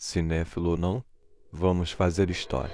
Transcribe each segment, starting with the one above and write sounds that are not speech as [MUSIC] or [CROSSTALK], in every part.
cinéfilo ou não, vamos fazer história.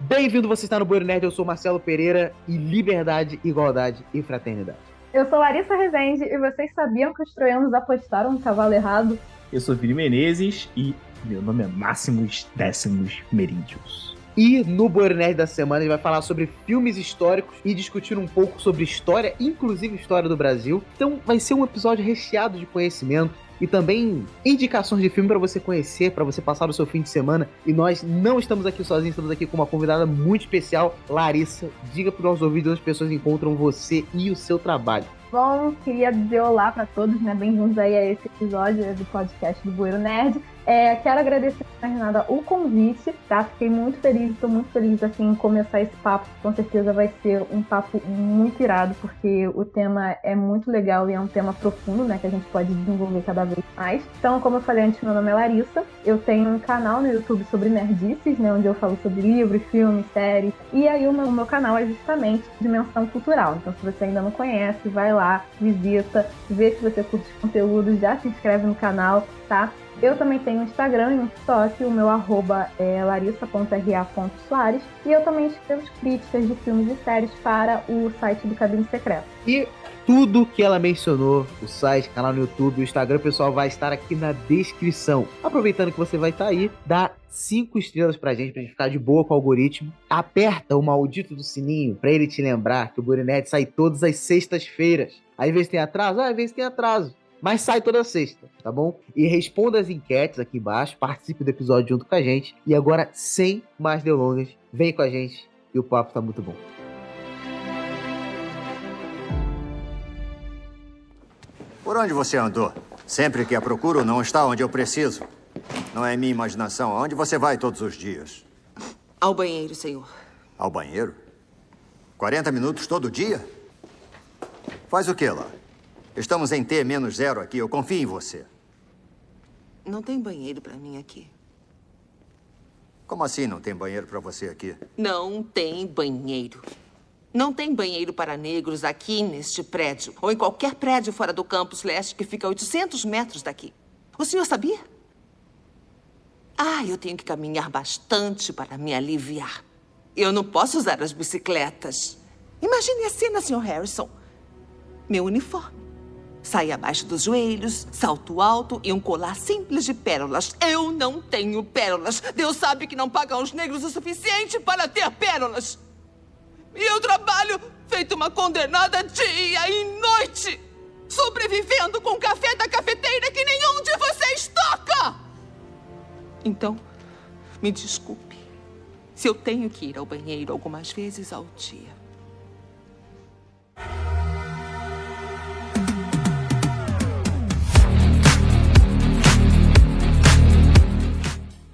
Bem-vindo, você está no Bueiro Nerd, eu sou Marcelo Pereira e liberdade, igualdade e fraternidade. Eu sou Larissa Rezende e vocês sabiam que os troianos apostaram no cavalo errado? Eu sou Vini Menezes e meu nome é Máximos Décimos Meríndios. E no Bueiro Nerd da semana a gente vai falar sobre filmes históricos e discutir um pouco sobre história, inclusive história do Brasil. Então vai ser um episódio recheado de conhecimento e também indicações de filme para você conhecer, para você passar o seu fim de semana. E nós não estamos aqui sozinhos, estamos aqui com uma convidada muito especial, Larissa. Diga para os nossos ouvidos onde as pessoas encontram você e o seu trabalho. Bom, queria dizer olá para todos, né? Bem-vindos aí a esse episódio do podcast do Bueiro Nerd. É, quero agradecer, na Renata, o convite, tá? Fiquei muito feliz, estou muito feliz, assim, em começar esse papo. Com certeza vai ser um papo muito irado, porque o tema é muito legal e é um tema profundo, né? Que a gente pode desenvolver cada vez mais. Então, como eu falei antes, meu nome é Larissa. Eu tenho um canal no YouTube sobre nerdices, né? Onde eu falo sobre livros, filmes, séries. E aí o meu, o meu canal é justamente Dimensão Cultural. Então, se você ainda não conhece, vai lá, visita, vê se você curte conteúdo, já se inscreve no canal, tá? Eu também tenho um Instagram e um TikTok, o meu arroba é larissa.ra.soares e eu também escrevo críticas de filmes e séries para o site do Cabine Secreto. E tudo que ela mencionou, o site, canal no YouTube, o Instagram, pessoal, vai estar aqui na descrição. Aproveitando que você vai estar aí, dá cinco estrelas pra gente, pra gente ficar de boa com o algoritmo. Aperta o maldito do sininho pra ele te lembrar que o Burinet sai todas as sextas-feiras. Às vezes tem atraso, ah, às vezes tem atraso mas sai toda sexta, tá bom? E responda as enquetes aqui embaixo, participe do episódio junto com a gente. E agora, sem mais delongas, vem com a gente e o papo tá muito bom. Por onde você andou? Sempre que a procuro, não está onde eu preciso. Não é minha imaginação. Aonde você vai todos os dias? Ao banheiro, senhor. Ao banheiro? 40 minutos todo dia? Faz o que lá? Estamos em T menos zero aqui. Eu confio em você. Não tem banheiro para mim aqui. Como assim não tem banheiro para você aqui? Não tem banheiro. Não tem banheiro para negros aqui neste prédio. Ou em qualquer prédio fora do campus leste que fica a 800 metros daqui. O senhor sabia? Ah, eu tenho que caminhar bastante para me aliviar. Eu não posso usar as bicicletas. Imagine a cena, Sr. Harrison. Meu uniforme Saia abaixo dos joelhos, salto alto e um colar simples de pérolas. Eu não tenho pérolas. Deus sabe que não paga aos negros o suficiente para ter pérolas. E eu trabalho feito uma condenada dia e noite, sobrevivendo com café da cafeteira que nenhum de vocês toca. Então, me desculpe se eu tenho que ir ao banheiro algumas vezes ao dia.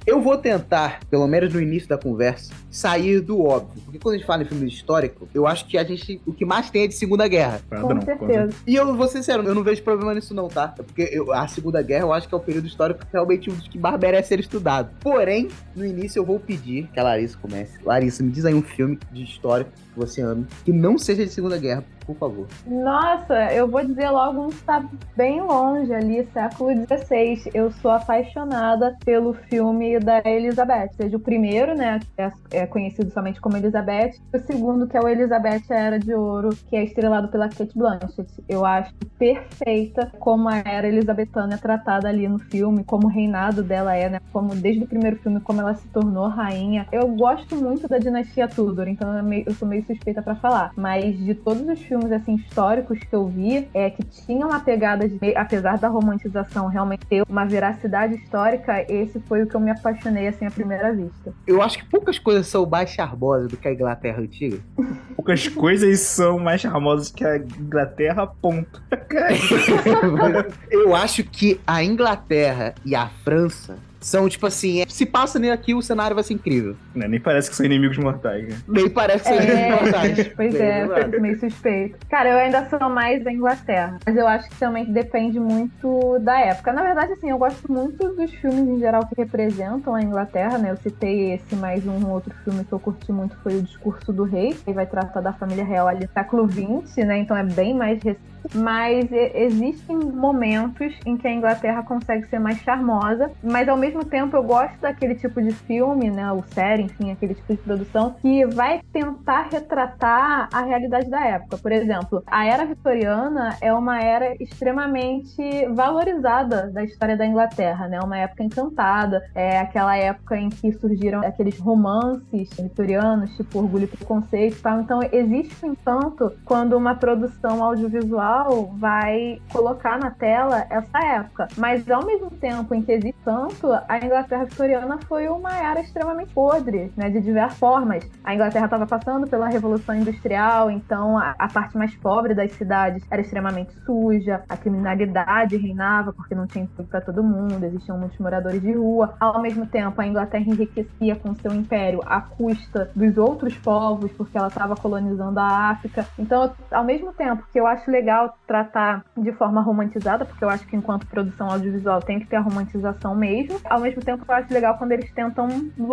Eu vou tentar, pelo menos no início da conversa, sair do óbvio. Porque quando a gente fala em filme histórico, eu acho que a gente. O que mais tem é de Segunda Guerra. Com certeza. E eu vou ser sincero, eu não vejo problema nisso, não, tá? Porque eu, a Segunda Guerra eu acho que é o período histórico realmente um dos que mais merece ser estudado. Porém, no início eu vou pedir que a Larissa comece. Larissa, me diz aí um filme de história que você ama, que não seja de Segunda Guerra, por favor. Nossa, eu vou dizer logo um que está bem longe ali, século XVI. Eu sou apaixonada pelo filme da Elizabeth, seja o primeiro, né, que é, é conhecido somente como Elizabeth, o segundo, que é o Elizabeth Era de Ouro, que é estrelado pela Kate Blanchett. Eu acho perfeita como a era elizabetana é tratada ali no filme, como o reinado dela é, né, como desde o primeiro filme, como ela se tornou rainha. Eu gosto muito da dinastia Tudor, então eu sou meio suspeita para falar, mas de todos os filmes assim históricos que eu vi, é que tinham uma pegada de, apesar da romantização realmente ter uma veracidade histórica, esse foi o que eu me apaixonei assim à primeira vista. Eu acho que poucas coisas são mais charbosas do que a Inglaterra antiga. [LAUGHS] poucas coisas são mais charmosas que a Inglaterra, ponto. [LAUGHS] [LAUGHS] eu acho que a Inglaterra e a França são tipo assim, é, se passa aqui o cenário vai ser incrível. Né, Nem parece que são inimigos mortais. Né? Nem parece que são inimigos É, mortais. pois é, lembrado. meio suspeito. Cara, eu ainda sou mais da Inglaterra, mas eu acho que também depende muito da época. Na verdade, assim, eu gosto muito dos filmes em geral que representam a Inglaterra, né? Eu citei esse, mais um outro filme que eu curti muito foi O Discurso do Rei, que vai tratar da família real ali no século XX, né? Então é bem mais recente. Mas existem momentos em que a Inglaterra consegue ser mais charmosa, mas ao mesmo tempo eu gosto daquele tipo de filme, né? Ou série, enfim, aquele tipo de produção que vai tentar retratar a realidade da época. Por exemplo, a era vitoriana é uma era extremamente valorizada da história da Inglaterra, né? Uma época encantada, é aquela época em que surgiram aqueles romances vitorianos, tipo Orgulho e Preconceito tal. Então existe um encanto quando uma produção audiovisual vai colocar na tela essa época. Mas ao mesmo tempo em que existe tanto, a Inglaterra vitoriana foi uma era extremamente podre, né? De diversas formas. A Inglaterra estava passando pela Revolução Industrial, então a, a parte mais pobre das cidades era extremamente suja, a criminalidade reinava porque não tinha emprego para todo mundo, existiam muitos moradores de rua. Ao mesmo tempo, a Inglaterra enriquecia com seu império à custa dos outros povos, porque ela estava colonizando a África. Então, ao mesmo tempo que eu acho legal tratar de forma romantizada, porque eu acho que enquanto produção audiovisual tem que ter a romantização mesmo, ao mesmo tempo eu acho legal quando eles tentam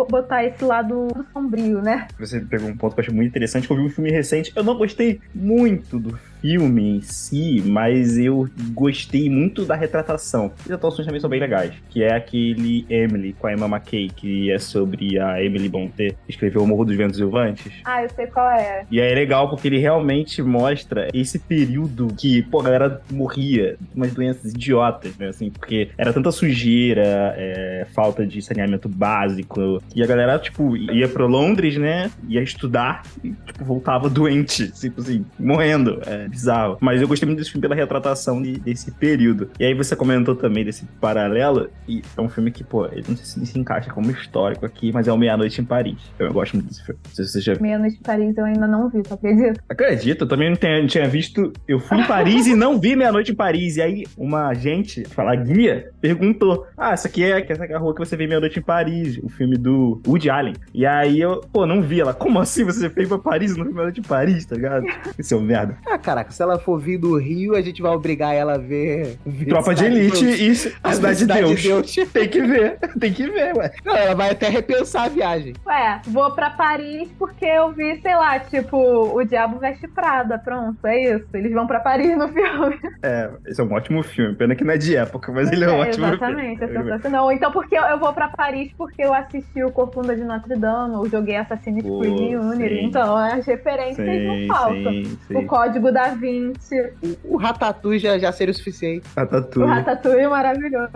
botar esse lado sombrio, né? Você pegou um ponto que eu acho muito interessante, que eu vi um filme recente. Eu não gostei muito do filme em si, mas eu gostei muito da retratação. As atuações também são bem legais. Que é aquele Emily, com a Emma McKay, que é sobre a Emily Bonte, que escreveu O Morro dos Ventos Silvantes. Ah, eu sei qual é. E é legal porque ele realmente mostra esse período que, pô, a galera morria de umas doenças idiotas, né? Assim, porque era tanta sujeira, é, falta de saneamento básico. E a galera, tipo, ia pra Londres, né? Ia estudar e, tipo, voltava doente, [LAUGHS] tipo assim, morrendo. É bizarro. Mas eu gostei muito desse filme pela retratação de- desse período. E aí você comentou também desse paralelo. E é um filme que, pô, ele não sei se se encaixa como histórico aqui, mas é o Meia-Noite em Paris. Então eu gosto muito desse filme. Não sei se você já Meia-Noite em Paris eu ainda não vi, tu acredita? Acredito, eu também não tinha, não tinha visto. Eu fui em Paris e não vi Meia-Noite em Paris. E aí, uma agente, falar guia, perguntou: Ah, essa aqui é, essa aqui é a rua que você vê Meia-Noite em Paris, o filme do Woody Allen. E aí eu, pô, não vi ela. Como assim você veio pra Paris e não viu Meia-Noite em Paris, tá ligado? Esse é um merda. Ah, caraca, se ela for vir do Rio, a gente vai obrigar ela a ver. ver Tropa de Cidade Elite Deus. e [LAUGHS] a Cidade, de Deus. [LAUGHS] Tem que ver, tem que ver, ué. Não, ela vai até repensar a viagem. Ué, vou pra Paris porque eu vi, sei lá, tipo, o Diabo Veste Prada, pronto, é isso. Eles vão pra Paris no [LAUGHS] filme. É, esse é um ótimo filme. Pena que não é de época, mas ele é um ótimo Exatamente, é filme. sensacional. Ou Então, porque eu, eu vou pra Paris porque eu assisti o Corcunda de Notre Dame, eu joguei Assassin's Creed Unity, então as referências Sim, não faltam. sim, O sim. Código da Vinci, O, o Ratatouille já, já seria o suficiente. o Ratatouille. Ratatouille é maravilhoso.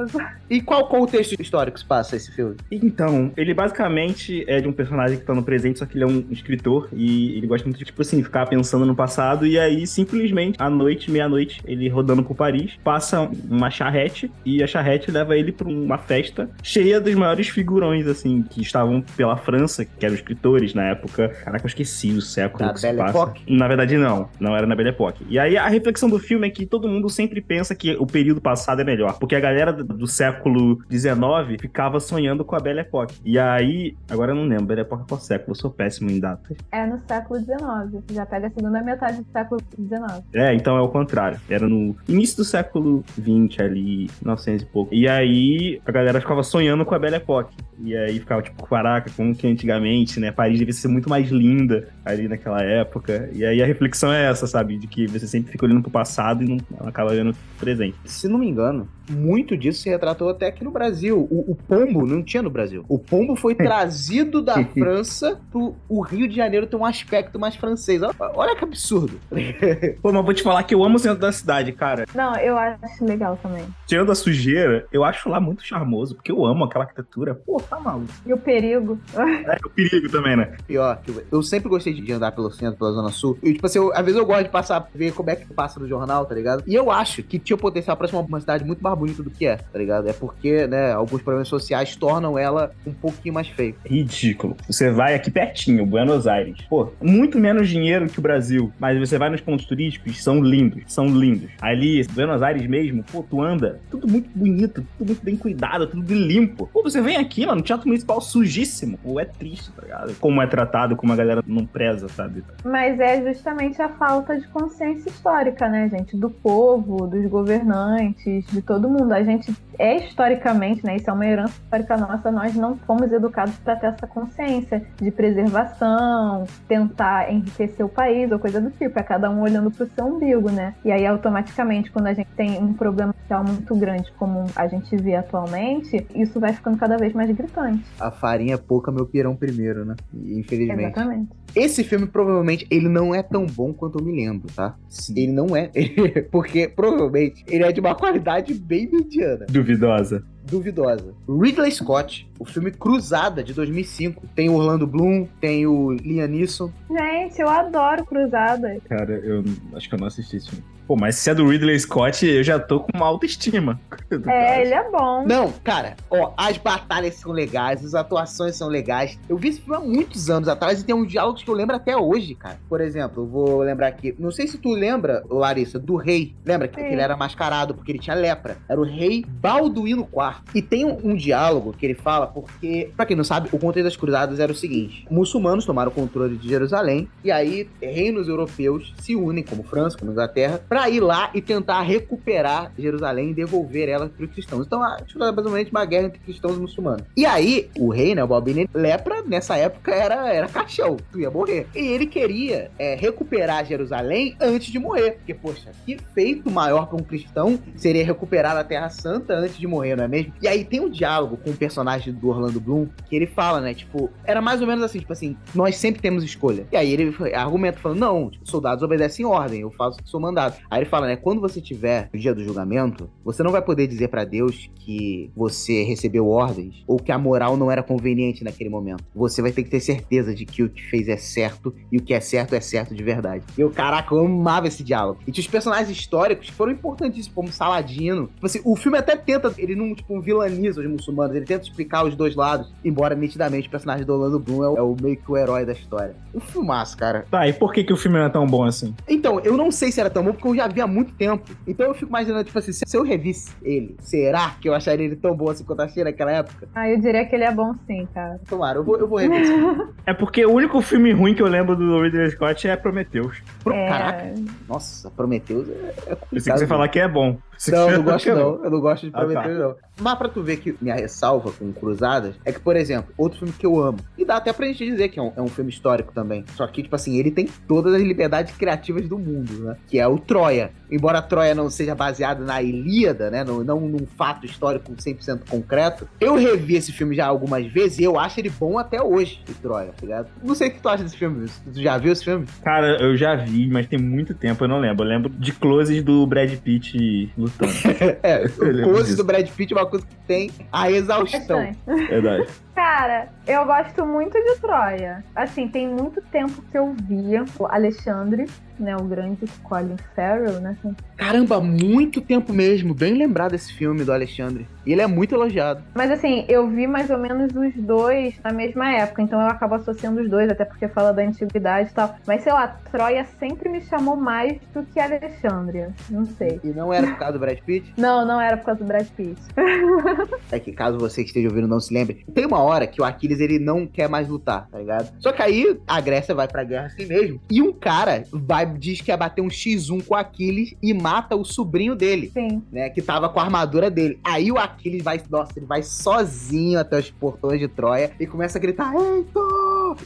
E qual contexto histórico se passa esse filme? Então, ele basicamente é de um personagem que tá no presente, só que ele é um escritor e ele gosta muito de, tipo assim, ficar pensando no passado. E aí, simplesmente, à noite, meia-noite, ele rodando por Paris, passa uma charrete e a charrete leva ele pra uma festa cheia dos maiores figurões, assim, que estavam pela França, que eram escritores na época. Caraca, eu esqueci o século Da que se Belle passa. Époque? Na verdade, não. Não era na Belle Époque. E aí, a reflexão do filme é que todo mundo sempre pensa que o período passado é melhor. Porque a galera do- do século XIX ficava sonhando com a Belle Époque. E aí, agora eu não lembro, Belle Époque é qual século? Eu sou péssimo em datas. É no século XIX, já pega a segunda metade do século XIX. É, então é o contrário. Era no início do século XX ali, 900 e pouco. E aí, a galera ficava sonhando com a Belle Époque. E aí ficava tipo, caraca, como que antigamente, né? Paris devia ser muito mais linda ali naquela época. E aí a reflexão é essa, sabe? De que você sempre fica olhando pro passado e não acaba vendo o presente. Se não me engano, muito disso se retratou até aqui no Brasil. O, o pombo não tinha no Brasil. O pombo foi [LAUGHS] trazido da [LAUGHS] França pro o Rio de Janeiro ter um aspecto mais francês. Olha, olha que absurdo. [LAUGHS] Pô, mas vou te falar que eu amo o centro da cidade, cara. Não, eu acho legal também. Tirando a sujeira, eu acho lá muito charmoso, porque eu amo aquela arquitetura. Pô, tá maluco. E o perigo. É o perigo também, né? Pior, eu sempre gostei de andar pelo centro, pela Zona Sul. E, tipo assim, eu- às vezes eu gosto de passar pra ver como é que passa no jornal, tá ligado? E eu acho que tinha o potencial pra ser uma cidade muito mais bonita do que é, tá ligado? É porque, né, alguns problemas sociais tornam ela um pouquinho mais feia. Ridículo. Você vai aqui pertinho, Buenos Aires. Pô, muito menos dinheiro que o Brasil, mas você vai nos pontos turísticos, são lindos, são lindos. Ali, Buenos Aires mesmo, pô, tu anda, tudo muito bonito, tudo muito bem cuidado, tudo limpo. Pô, você vem aqui, mano, teatro municipal sujíssimo. Pô, é triste, tá ligado? Como é tratado, como a galera não preza, sabe? Mas é justamente a falta de consciência histórica, né, gente? Do povo, dos governantes, de todo mundo. A gente é historicamente, né? Isso é uma herança histórica nossa, nós não fomos educados para ter essa consciência de preservação, tentar enriquecer o país ou coisa do tipo. É cada um olhando para o seu umbigo, né? E aí, automaticamente, quando a gente tem um problema social muito grande, como a gente vê atualmente, isso vai ficando cada vez mais gritante. A farinha é pouca, meu pirão primeiro, né? Infelizmente. Exatamente. Esse filme, provavelmente, ele não é tão bom quanto eu me lembro, tá? Sim. Ele não é. [LAUGHS] Porque, provavelmente, ele é de uma qualidade bem mediana. Duvidosa. duvidosa. Ridley Scott, o filme Cruzada de 2005. Tem o Orlando Bloom, tem o Liam Neeson. Gente, eu adoro Cruzada. Cara, eu acho que eu não assisti esse filme. Pô, mas se é do Ridley Scott, eu já tô com uma autoestima. [LAUGHS] É, cara. ele é bom. Não, cara, ó, as batalhas são legais, as atuações são legais. Eu vi esse filme há muitos anos atrás e tem uns diálogos que eu lembro até hoje, cara. Por exemplo, eu vou lembrar aqui. Não sei se tu lembra, Larissa, do rei. Lembra que Sim. ele era mascarado porque ele tinha lepra. Era o rei Balduíno IV. E tem um, um diálogo que ele fala porque, pra quem não sabe, o contexto das cruzadas era o seguinte: muçulmanos tomaram o controle de Jerusalém e aí reinos europeus se unem, como França, como Inglaterra, pra ir lá e tentar recuperar Jerusalém e devolver ela para os cristãos. Então, a tipo, é basicamente uma guerra entre cristãos e muçulmanos. E aí, o rei, né, o Balbini, lepra, nessa época era, era caixão, tu ia morrer. E ele queria é, recuperar Jerusalém antes de morrer. Porque, poxa, que feito maior para um cristão seria recuperar a Terra Santa antes de morrer, não é mesmo? E aí tem um diálogo com o personagem do Orlando Bloom que ele fala, né, tipo, era mais ou menos assim, tipo assim, nós sempre temos escolha. E aí ele argumenta falando, não, tipo, soldados obedecem ordem, eu faço o que sou mandado. Aí ele fala, né, quando você tiver no dia do julgamento, você não vai poder dizer pra Deus que você recebeu ordens ou que a moral não era conveniente naquele momento. Você vai ter que ter certeza de que o que fez é certo e o que é certo é certo de verdade. E eu, caraca, eu amava esse diálogo. E tinha os personagens históricos que foram importantíssimos, como Saladino. Tipo assim, o filme até tenta, ele não, tipo, vilaniza os muçulmanos, ele tenta explicar os dois lados, embora nitidamente o personagem do Orlando Bloom é o, é o meio que o herói da história. Um filmaço, cara. Tá, e por que, que o filme não é tão bom assim? Então, eu não sei se era tão bom, porque eu já vi há muito tempo. Então eu fico imaginando, tipo assim, se eu revisse ele, será que eu acharia ele tão bom assim quanto eu achei naquela época? Ah, eu diria que ele é bom sim, cara. Tomara, eu vou, eu vou rever esse filme. [LAUGHS] É porque o único filme ruim que eu lembro do Ridley Scott é Prometheus. Pro- É, Caraca, nossa, Prometheus é, é Eu complicado. sei que você falar que é bom. Não, eu não gosto não. Eu não gosto de Ah, tá. Prometheus, não. Mas pra tu ver que minha ressalva com Cruzadas é que, por exemplo, outro filme que eu amo, e dá até pra gente dizer que é um, é um filme histórico também. Só que, tipo assim, ele tem todas as liberdades criativas do mundo, né? Que é o Troia. Embora Troia não seja baseada na Ilíada, né? Não, não num fato histórico 100% concreto. Eu revi esse filme já algumas vezes e eu acho ele bom até hoje, o Troia, tá ligado? Não sei o que tu acha desse filme. Tu já viu esse filme? Cara, eu já vi, mas tem muito tempo, eu não lembro. Eu lembro de closes do Brad Pitt lutando. [LAUGHS] É, Eu o lembro close disso. do Brad Pitt é uma coisa que tem a exaustão. bastante. Verdade. [LAUGHS] Cara, eu gosto muito de Troia. Assim, tem muito tempo que eu via o Alexandre, né, o grande Colin Farrell, né? Assim. Caramba, muito tempo mesmo. Bem lembrado desse filme do Alexandre. E ele é muito elogiado. Mas assim, eu vi mais ou menos os dois na mesma época, então eu acabo associando os dois, até porque fala da antiguidade e tal. Mas sei lá, Troia sempre me chamou mais do que Alexandria. Não sei. E não era por causa do Brad Pitt. Não, não era por causa do Brad Pitt. [LAUGHS] É que caso você que esteja ouvindo não se lembre, tem uma hora que o Aquiles ele não quer mais lutar, tá ligado? Só que aí a Grécia vai pra guerra assim mesmo. E um cara vai diz que ia bater um X1 com o Aquiles e mata o sobrinho dele. Sim. né, que tava com a armadura dele. Aí o Aquiles vai, nossa, ele vai sozinho até os portões de Troia e começa a gritar,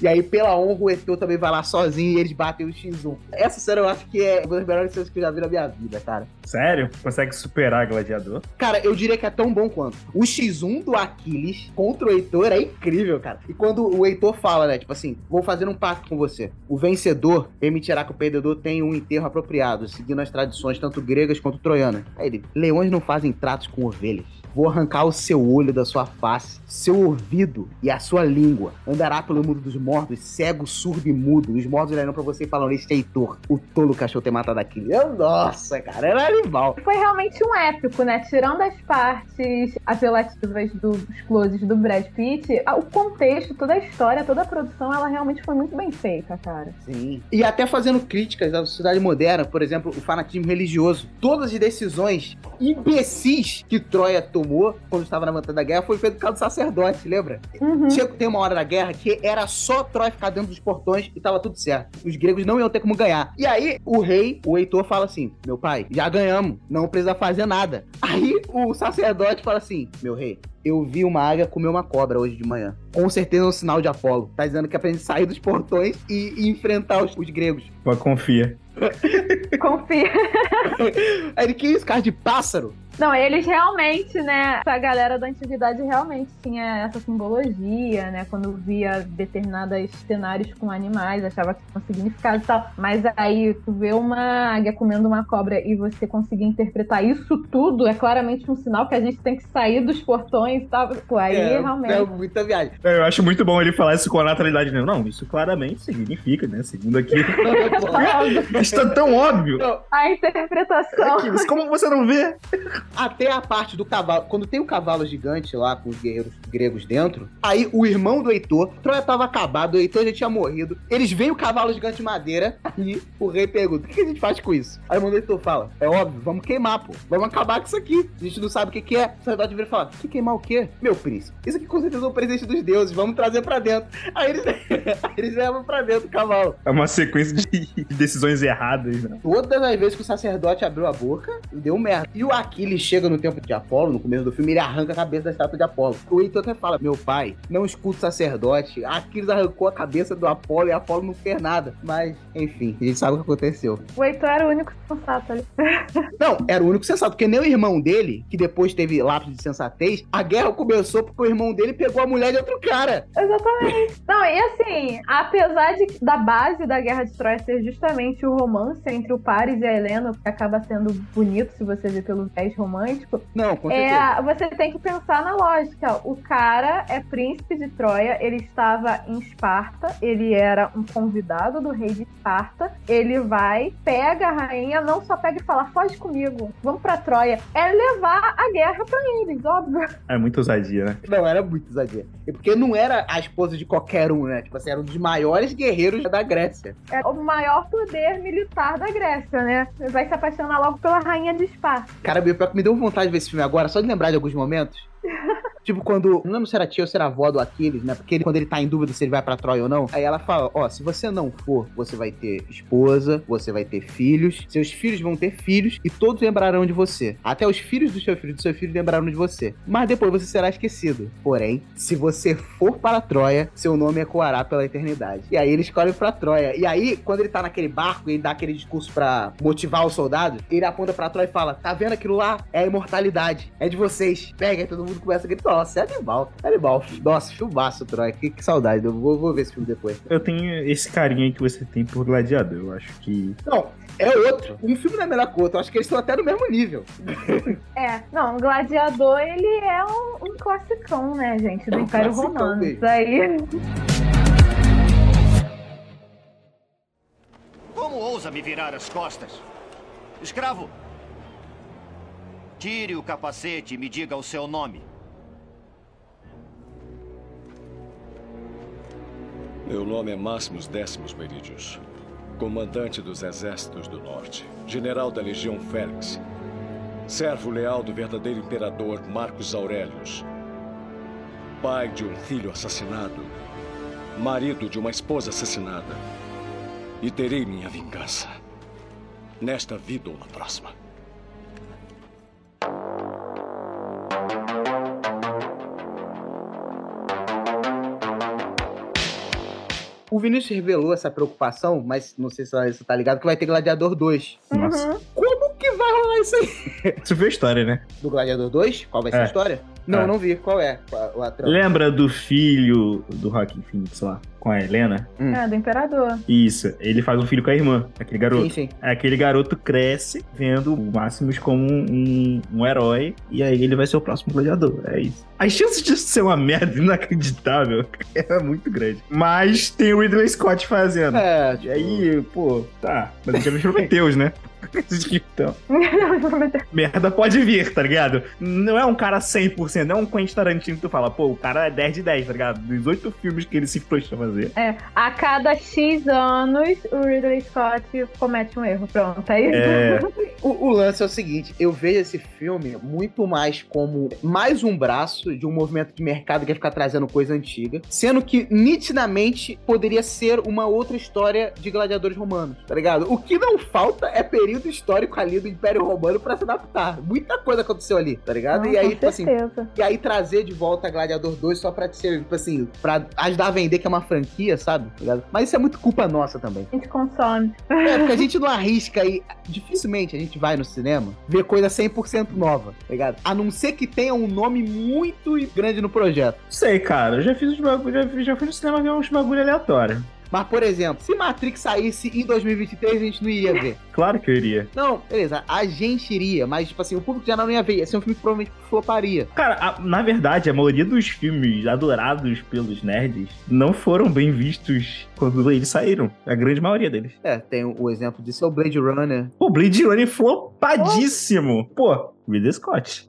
E aí, pela honra, o Heitor também vai lá sozinho e eles batem o X1. Essa cena eu acho que é uma das melhores cenas que eu já vi na minha vida, cara. Sério? Consegue superar Gladiador? Cara, eu diria que é tão bom quanto. O X1 do Aquiles contra o Heitor é incrível, cara. E quando o Heitor fala, né, tipo assim, vou fazer um pacto com você. O vencedor permitirá que o perdedor tenha um enterro apropriado, seguindo as tradições tanto gregas quanto troianas. Aí ele, leões não fazem tratos com ovelhas. Vou arrancar o seu olho da sua face, seu ouvido e a sua língua. Andará pelo mundo dos mortos, cego, surdo e mudo. Os mortos olharão pra você e falarão: Este Heitor, o tolo cachorro ter matado aquele. Eu, nossa, cara, era animal. Foi realmente um épico, né? Tirando as partes apelativas do- dos closes do Brad Pitt, o contexto, toda a história, toda a produção, ela realmente foi muito bem feita, cara. Sim. E até fazendo críticas à sociedade moderna, por exemplo, o fanatismo religioso. Todas as decisões imbecis que Troia tomou quando estava na Montanha da Guerra foi feito por causa do sacerdote, lembra? Uhum. Chega, tem uma hora da guerra que era só Troia ficar dentro dos portões e tava tudo certo. Os gregos não iam ter como ganhar. E aí, o rei, o Heitor, fala assim: Meu pai, já ganhamos, não precisa fazer nada. [LAUGHS] Aí o sacerdote fala assim: Meu rei, eu vi uma águia comer uma cobra hoje de manhã. Com certeza é um sinal de Apolo. Tá dizendo que é pra gente sair dos portões e, e enfrentar os, os gregos. Pô, confia. Confia. [LAUGHS] Aí ele, que isso, cara de pássaro? Não, eles realmente, né? Essa galera da antiguidade realmente tinha essa simbologia, né? Quando via determinados cenários com animais, achava que tinha um significado e tal. Mas aí tu vê uma águia comendo uma cobra e você conseguir interpretar isso tudo, é claramente um sinal que a gente tem que sair dos portões e tal. Pô, aí é, realmente. é muita viagem. Eu acho muito bom ele falar isso com a naturalidade. Né? Não, isso claramente significa, né? Segundo aqui. [LAUGHS] isso tá tão óbvio. A interpretação. Aqui, mas como você não vê? Até a parte do cavalo. Quando tem o cavalo gigante lá com os guerreiros gregos dentro, aí o irmão do Heitor, Troia tava acabado, o Heitor já tinha morrido. Eles veem o cavalo gigante de madeira e o rei pergunta: o que a gente faz com isso? Aí o irmão do Heitor fala: é óbvio, vamos queimar, pô. Vamos acabar com isso aqui. A gente não sabe o que, que é. O sacerdote vira e fala: que queimar o quê? Meu príncipe, isso aqui com certeza é um presente dos deuses, vamos trazer pra dentro. Aí eles, [LAUGHS] eles levam pra dentro o cavalo. É uma sequência de decisões erradas, né? Todas as vezes que o sacerdote abriu a boca, deu merda. E o Aquiles chega no tempo de Apolo, no começo do filme, ele arranca a cabeça da estátua de Apolo. O Heitor até fala: Meu pai, não escuta o sacerdote. Aquiles arrancou a cabeça do Apolo e Apolo não fez nada. Mas, enfim, a gente sabe o que aconteceu. O Heitor era o único sensato ali. [LAUGHS] Não, era o único sensato, porque nem o irmão dele, que depois teve lapso de sensatez, a guerra começou porque o irmão dele pegou a mulher de outro cara. Exatamente. Não, e assim, apesar de, da base da Guerra de Troia ser justamente o romance entre o Paris e a Helena, que acaba sendo bonito se você ver pelo viés romântico, Não, com certeza. é, você tem que pensar na lógica. O cara é príncipe de Troia, ele estava em Esparta, ele era um convidado do rei de Esparta. Ele vai, pega a rainha, não só pega e fala, foge comigo, vamos pra Troia. É levar a guerra pra eles, óbvio. É muita ousadia, né? Não, era muito. E porque não era a esposa de qualquer um, né? Tipo assim, era um dos maiores guerreiros da Grécia. É o maior poder militar da Grécia, né? Vai se apaixonar logo pela rainha de Esparta. Cara, meu, pior que me deu vontade de ver esse filme agora, só de lembrar de alguns momentos. [LAUGHS] tipo, quando. Não lembro se era tia ou se era avó do Aquiles, né? Porque ele, quando ele tá em dúvida se ele vai pra Troia ou não, aí ela fala: Ó, se você não for, você vai ter esposa, você vai ter filhos, seus filhos vão ter filhos e todos lembrarão de você. Até os filhos do seu filho do seu filho lembrarão de você. Mas depois você será esquecido. Porém, se você for para Troia, seu nome ecoará pela eternidade. E aí ele escolhe pra Troia. E aí, quando ele tá naquele barco e ele dá aquele discurso pra motivar os soldados, ele aponta pra Troia e fala: Tá vendo aquilo lá? É a imortalidade. É de vocês. Pega, aí todo mundo começa a gritar. Nossa, é animal. É animal. Nossa, filmaço, Troia. Que, que saudade. Eu vou, vou ver esse filme depois. Eu tenho esse carinho aí que você tem por Gladiador. Eu acho que. Não, é outro. Um filme não é melhor que o outro. Eu acho que eles estão até no mesmo nível. É, não, o Gladiador, ele é um, um classicão, né, gente, do É um Império Romano. mesmo. Isso aí. Como ousa me virar as costas? Escravo! Tire o capacete e me diga o seu nome. Meu nome é Máximos Décimos Meridius, comandante dos exércitos do norte, general da Legião Félix, servo leal do verdadeiro imperador Marcos Aurelius, pai de um filho assassinado, marido de uma esposa assassinada, e terei minha vingança, nesta vida ou na próxima. O Vinícius revelou essa preocupação, mas não sei se você tá ligado, que vai ter Gladiador 2. Nossa. Como que vai vai rolar isso aí. [LAUGHS] Você viu a história, né? Do Gladiador 2? Qual vai ser É. a história? Não, É. não vi. Qual é? O? Lembra do filho do Rockin' Phoenix lá, com a Helena? É, do Imperador. Isso, ele faz um filho com a irmã, aquele garoto. Sim, sim. Aquele garoto cresce vendo o Máximos como um, um herói, e aí ele vai ser o próximo gladiador. É isso. As chances disso ser uma merda inacreditável [LAUGHS] é muito grande. Mas tem o Ridley Scott fazendo. É, E tipo, aí, pô, tá. Mas a gente já viu Prometheus, [LAUGHS] né? [LAUGHS] Então, merda pode vir, tá ligado? Não é um cara 100%, não é um Quentin Tarantino que tu fala, pô, o cara é 10 de 10, tá ligado? Dos oito filmes que ele se propôs a fazer. É, a cada X anos, o Ridley Scott comete um erro. Pronto, é isso. É, [LAUGHS] o, o lance é o seguinte: eu vejo esse filme muito mais como mais um braço de um movimento de mercado que quer ficar trazendo coisa antiga, sendo que nitidamente poderia ser uma outra história de gladiadores romanos, tá ligado? O que não falta é período histórico ali do Império Romano pra se adaptar. Muita coisa aconteceu ali, tá ligado? Não, e aí, com tipo assim, certeza. E aí trazer de volta Gladiador 2 só pra ser, tipo assim, pra ajudar a vender que é uma franquia, sabe? Tá? Mas isso é muito culpa nossa também. A gente consome. É, porque a [LAUGHS] gente não arrisca aí. Dificilmente a gente vai no cinema ver coisa 100% nova, tá ligado? A não ser que tenha um nome muito grande no projeto. sei, cara, eu já fiz uns bagulho, já, fui- já fui no cinema ver uns bagulho aleatório. Mas, por exemplo, se Matrix saísse em 2023, a gente não iria ver. Claro que eu iria. Não, beleza, a gente iria, mas, tipo assim, o público já não ia ver. Ia ser um filme que provavelmente floparia. Cara, a- na verdade, a maioria dos filmes adorados pelos nerds não foram bem vistos quando eles saíram. A grande maioria deles. É, tem o, o exemplo disso, é o Blade Runner. Pô, Blade Runner flopadíssimo. Pô, Ridley Scott.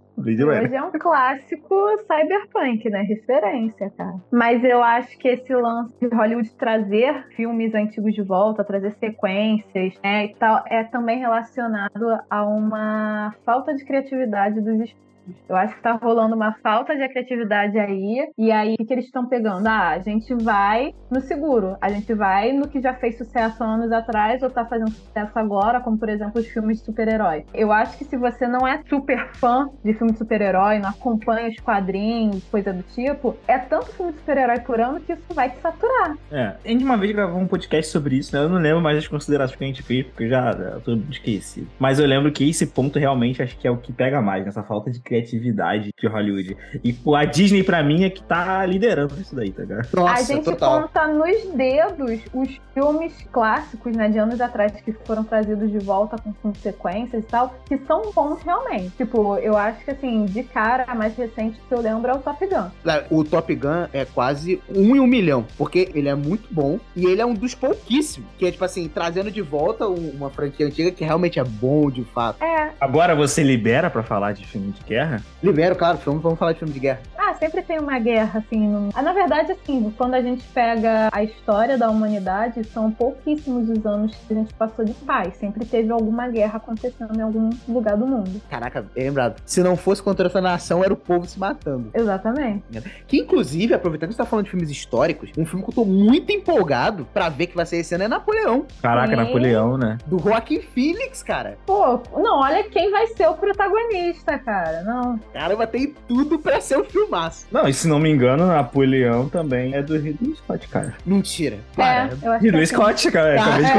Hoje é um clássico cyberpunk, né? Referência, cara. Mas eu acho que esse lance de Hollywood trazer filmes antigos de volta, trazer sequências, né, e tal, é também relacionado a uma falta de criatividade dos estúdios. Eu acho que tá rolando uma falta de criatividade aí. E aí, o que, eles estão pegando? Ah, a gente vai no seguro. A gente vai no que já fez sucesso anos atrás ou tá fazendo sucesso agora, como por exemplo os filmes de super-herói. Eu acho que se você não é super fã de filme de super-herói, não acompanha os quadrinhos, coisa do tipo, é tanto filme de super-herói por ano que isso vai te saturar. É, a gente uma vez gravou um podcast sobre isso, né? Eu não lembro mais as considerações que a gente fez, porque já eu tô esquecido. Mas eu lembro que esse ponto realmente acho que é o que pega mais, nessa falta de criatividade de Hollywood. E a Disney, pra mim, é que tá liderando isso daí, tá ligado? Nossa, a gente total. conta nos dedos os filmes clássicos, né, de anos atrás, que foram trazidos de volta com consequências e tal, que são bons realmente. Tipo, eu acho que, assim, de cara, a mais recente que eu lembro é o Top Gun. O Top Gun é quase um em um milhão, porque ele é muito bom e ele é um dos pouquíssimos, que é tipo assim, trazendo de volta um- uma franquia antiga que realmente é bom de fato. É, Agora você libera pra falar de filme de guerra? Libero, claro, filme, vamos falar de filme de guerra. Ah, sempre tem uma guerra, assim. no- Ah, na verdade, assim, quando a gente pega a história da humanidade, são pouquíssimos os anos que a gente passou de paz. Sempre teve alguma guerra acontecendo em algum lugar do mundo. Caraca, é lembrado. Se não fosse contra essa nação, era o povo se matando. Exatamente. Que inclusive, aproveitando que você tá falando de filmes históricos, um filme que eu tô muito empolgado pra ver que vai ser esse ano é Napoleão, Caraca, Sim. Napoleão, né? do Joaquim Phoenix, cara. Pô, não, olha quem vai ser o protagonista, cara. Não. Caramba, tem tudo pra ser um Não, e se não me engano, Napoleão também é do Ridley Scott, cara. Mentira. Para. É, eu acho Ridley que é assim. Scott, cara. Ah, Acabei de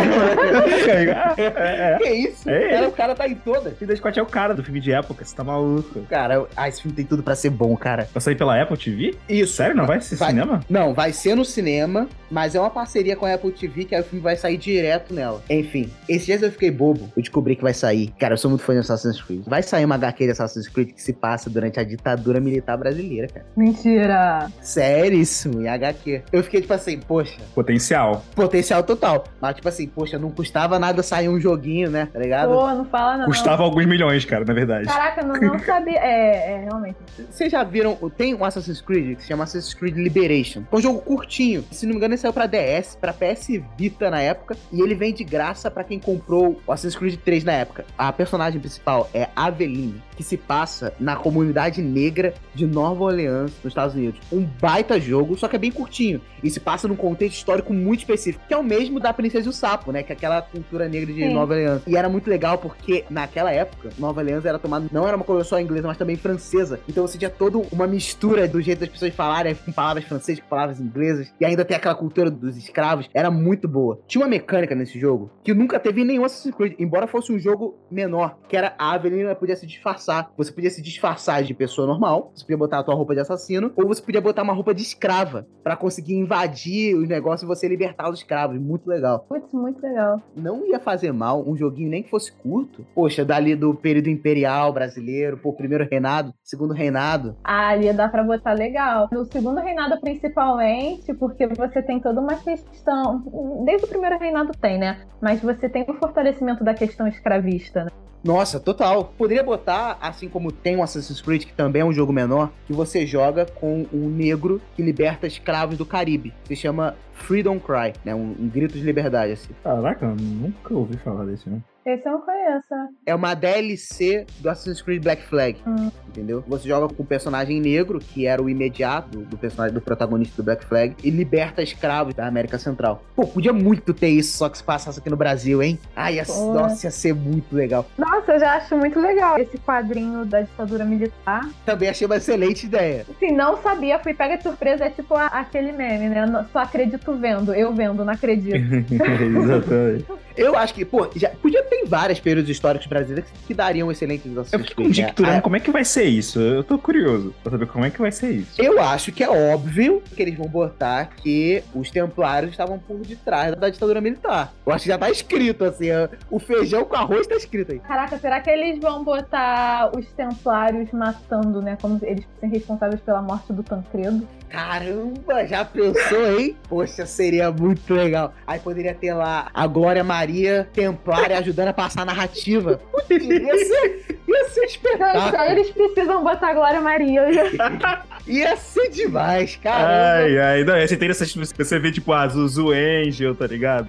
confirmar. [LAUGHS] é, é, é. Que isso? É. Cara, o cara tá em toda. Ridley Scott é o cara do filme de época, você tá maluco. Cara, ah, esse filme tem tudo pra ser bom, cara. Vai sair pela Apple TV? Isso. Sério, não vai ser Vai. cinema? Não, vai ser no cinema, mas é uma parceria com a Apple TV que aí o filme vai sair direto nela. Enfim, esses dias eu fiquei bobo. Eu descobri que vai sair. Cara, eu sou muito fã de Assassin's Creed. Vai sair uma HQ de Assassin's Creed que se passa durante a ditadura militar brasileira, cara. Mentira. Seríssimo, em HQ. Eu fiquei tipo assim, poxa, Potencial. potencial total. Mas tipo assim, poxa, não custava nada sair um joguinho, né? Tá ligado? Pô, não fala não. Custava alguns milhões, cara, na verdade. Caraca, não, não sabia. É, é, realmente. Vocês já viram, tem um Assassin's Creed que se chama Assassin's Creed Liberation. É um jogo curtinho. Se não me engano, ele saiu pra DS, pra PS Vita na época. E ele vem de graça pra quem comprou o Assassin's Creed 3 na época. A personagem principal é Aveline, que se passa na comunidade negra de Nova Orleans, nos Estados Unidos. Um baita jogo, só que é bem curtinho. E se passa num contexto histórico muito específico, que é o mesmo da Princesa e o Sapo, né? Que é aquela cultura negra de Sim. Nova Orleans. E era muito legal porque naquela época, Nova Orleans era tomada, não era uma colônia só inglesa, mas também francesa. Então você tinha toda uma mistura do jeito das pessoas falarem com palavras francesas, com palavras inglesas. E ainda tem aquela cultura cultura dos escravos era muito boa. Tinha uma mecânica nesse jogo que nunca teve em nenhum Assassin's Creed, embora fosse um jogo menor, que era a Avelina podia se disfarçar. Você podia se disfarçar de pessoa normal, você podia botar a tua roupa de assassino, ou você podia botar uma roupa de escrava para conseguir invadir os negócios e você libertar os escravos. Muito legal. Putz, muito legal. Não ia fazer mal um joguinho nem que fosse curto. Poxa, dali do período imperial brasileiro, pô, primeiro reinado, segundo reinado. Ah, ali dá pra botar legal. No segundo reinado, principalmente, porque você tem toda uma questão. Desde o primeiro reinado tem, né? Mas você tem o fortalecimento da questão escravista, né? Nossa, total. Poderia botar, assim como tem o Assassin's Creed, que também é um jogo menor, que você joga com um negro que liberta escravos do Caribe. Se chama Freedom Cry, né? Um, um grito de liberdade, assim. Caraca, nunca ouvi falar desse, né? Esse eu não conheço. É uma DLC do Assassin's Creed Black Flag, Hum. entendeu? Você joga com um personagem negro, que era o imediato do personagem do protagonista do Black Flag, e liberta escravos da América Central. Pô, podia muito ter isso, só que se passasse aqui no Brasil, hein? Ai, ia, Pô. nossa, ia ser muito legal. Nossa, eu já acho muito legal esse quadrinho da ditadura militar. Também achei uma excelente ideia. Assim, não sabia, fui pega de surpresa, é tipo a- aquele meme, né? Só acredito vendo, eu vendo, não acredito. [LAUGHS] Exatamente. Eu acho que, pô, já podia ter vários períodos históricos brasileiros que dariam excelentes Eu Assassin's fico né? conjecturando Ah, como é que vai ser isso. Eu tô curioso pra saber como é que vai ser isso. Eu acho que é óbvio que eles vão botar que os templários estavam por detrás da ditadura militar. Eu acho que já tá escrito, assim, ó, o feijão com arroz tá escrito aí. Caraca, será que eles vão botar os templários matando, né? Como eles fossem responsáveis pela morte do Tancredo? Caramba, já pensou, hein? Poxa, seria muito legal. Aí poderia ter lá a Glória Maria Templária ajudando [LAUGHS] a passar a narrativa. [LAUGHS] Putz, ia ser, ia ser espetáculo. eles precisam botar a Glória Maria. [LAUGHS] Ia ser demais, caramba. Ai, ai. Não, ia ser interessante você ver, tipo, a Zuzu Angel, tá ligado?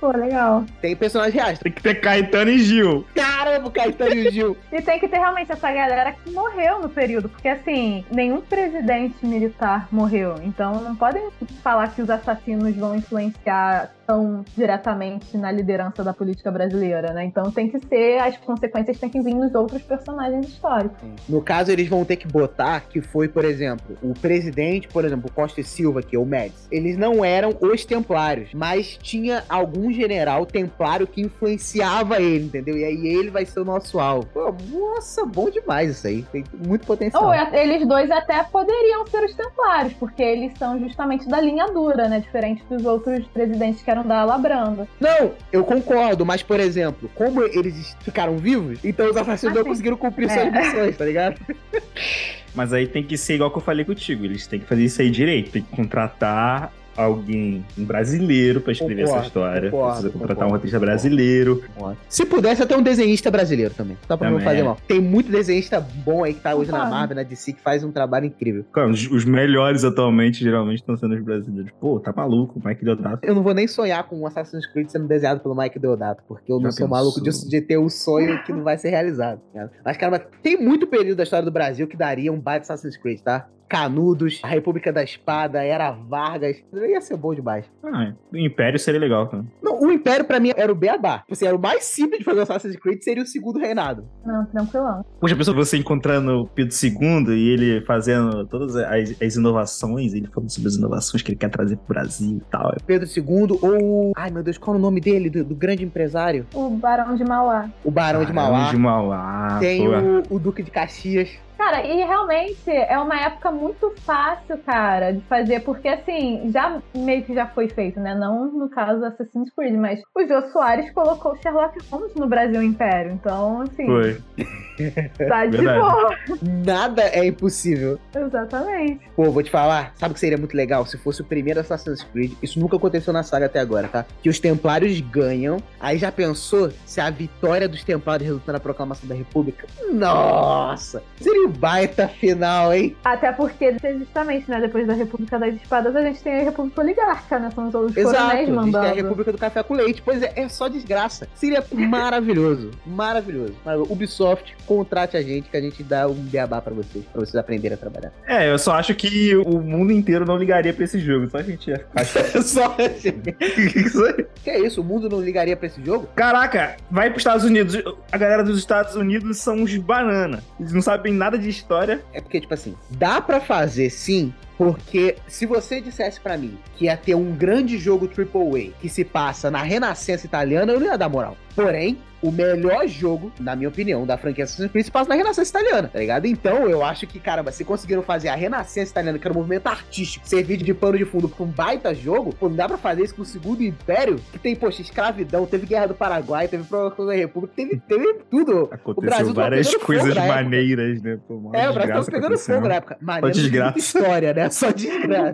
Pô, legal. Tem personagens reais. Tem que ter Caetano e Gil. Caramba, o Caetano e o Gil. [LAUGHS] E tem que ter realmente essa galera que morreu no período, porque assim, nenhum presidente militar morreu. Então não podem falar que os assassinos vão influenciar tão diretamente na liderança da política brasileira, né? Então tem que ser, as consequências têm que vir nos outros personagens históricos. No caso, eles vão ter que botar que foi, por exemplo, o presidente, por exemplo, o Costa e Silva, que é o Médici. Eles não eram os templários, mas tinha algum general templário que influenciava ele, entendeu? E aí ele vai ser o nosso alvo. Pô, nossa, bom demais isso aí. Tem muito potencial. Ou é- eles dois até poderiam ser os templários, porque eles são justamente da linha dura, né? Diferente dos outros presidentes que eram da ala branda. Não, eu concordo, mas, por exemplo, como eles ficaram vivos, então os assassinos Ah, não conseguiram cumprir É. suas missões, tá ligado? Mas aí tem que ser igual que eu falei contigo. Eles têm que fazer isso aí direito. Tem que contratar alguém, um brasileiro, pra escrever Concordo, essa história. concordo, Precisa contratar concordo. um roteirista brasileiro. Se pudesse, até um desenhista brasileiro também. Só pra não fazer mal. Tem muito desenhista bom aí que tá hoje na Concordo. Marvel, na DC, que faz um trabalho incrível. Cara, os, os melhores atualmente geralmente estão sendo os brasileiros. Pô, tá maluco, Mike Deodato. Eu não vou nem sonhar com um Assassin's Creed sendo desenhado pelo Mike Deodato, porque eu Já não sou pensou? maluco de, de ter um sonho que não vai ser realizado. tá? Mas, cara, tem muito período da história do Brasil que daria um baita Assassin's Creed, tá? Canudos, a República da Espada, Era Vargas. Ia ser bom demais. Ah, o Império seria legal, cara. Não, o Império, pra mim, era o beabá. Tipo Assim, era o mais simples de fazer o Assassin's Creed, seria o segundo reinado. Não, tranquilão. Poxa, pensou você encontrando o Pedro II e ele fazendo todas as, as inovações, ele falando sobre as inovações que ele quer trazer pro Brasil e tal. Pedro II, ou. Ai, meu Deus, qual é o nome dele? Do, do grande empresário? O Barão de Mauá. O Barão de Barão Mauá. de Mauá. Tem o, o Duque de Caxias. Cara, e realmente é uma época muito fácil, cara, de fazer, porque assim, já meio que já foi feito, né? Não no caso do Assassin's Creed, mas o Jô Soares colocou o Sherlock Holmes no Brasil Império. Então, assim, Foi. tá de boa. Nada é impossível. Exatamente. Pô, vou te falar, sabe o que seria muito legal? Se fosse o primeiro Assassin's Creed, isso nunca aconteceu na saga até agora, tá? Que os Templários ganham, aí já pensou se a vitória dos Templários resulta na proclamação da República? Nossa! Seria baita final, hein? Até porque, justamente, né, depois da República das Espadas, a gente tem a República Oligárquica, né? São os Exato, coronéis a gente tem a mandando. República do Café com Leite. Pois é, é só desgraça. Seria maravilhoso, [LAUGHS] maravilhoso. Maravilhoso. Ubisoft, contrate a gente que a gente dá um beabá pra vocês, pra vocês aprenderem a trabalhar. É, eu só acho que o mundo inteiro não ligaria pra esse jogo. Só a gente ia ficar. [LAUGHS] só Isso aí. Que é isso? O mundo não ligaria pra esse jogo? Caraca, vai pros Estados Unidos. A galera dos Estados Unidos são uns banana. Eles não sabem nada de história. É porque, tipo assim, dá pra fazer sim Porque se você dissesse pra mim que ia ter um grande jogo AAA que se passa na Renascença italiana, eu não ia dar moral. Porém, o melhor jogo, na minha opinião, da franquia Assassin's Creed se passa na Renascença Italiana, tá ligado? Então, eu acho que, caramba, se conseguiram fazer a Renascença Italiana, que era um movimento artístico, servir de pano de fundo pra um baita jogo, pô, não dá pra fazer isso com o Segundo Império, que tem, poxa, escravidão, teve Guerra do Paraguai, teve Proclamação da República, teve, teve tudo. O Aconteceu várias coisas maneiras, né? Pô, É, o Brasil tava pegando fogo na época. Maneiro, Só desgraça. história, né? Só desgraça.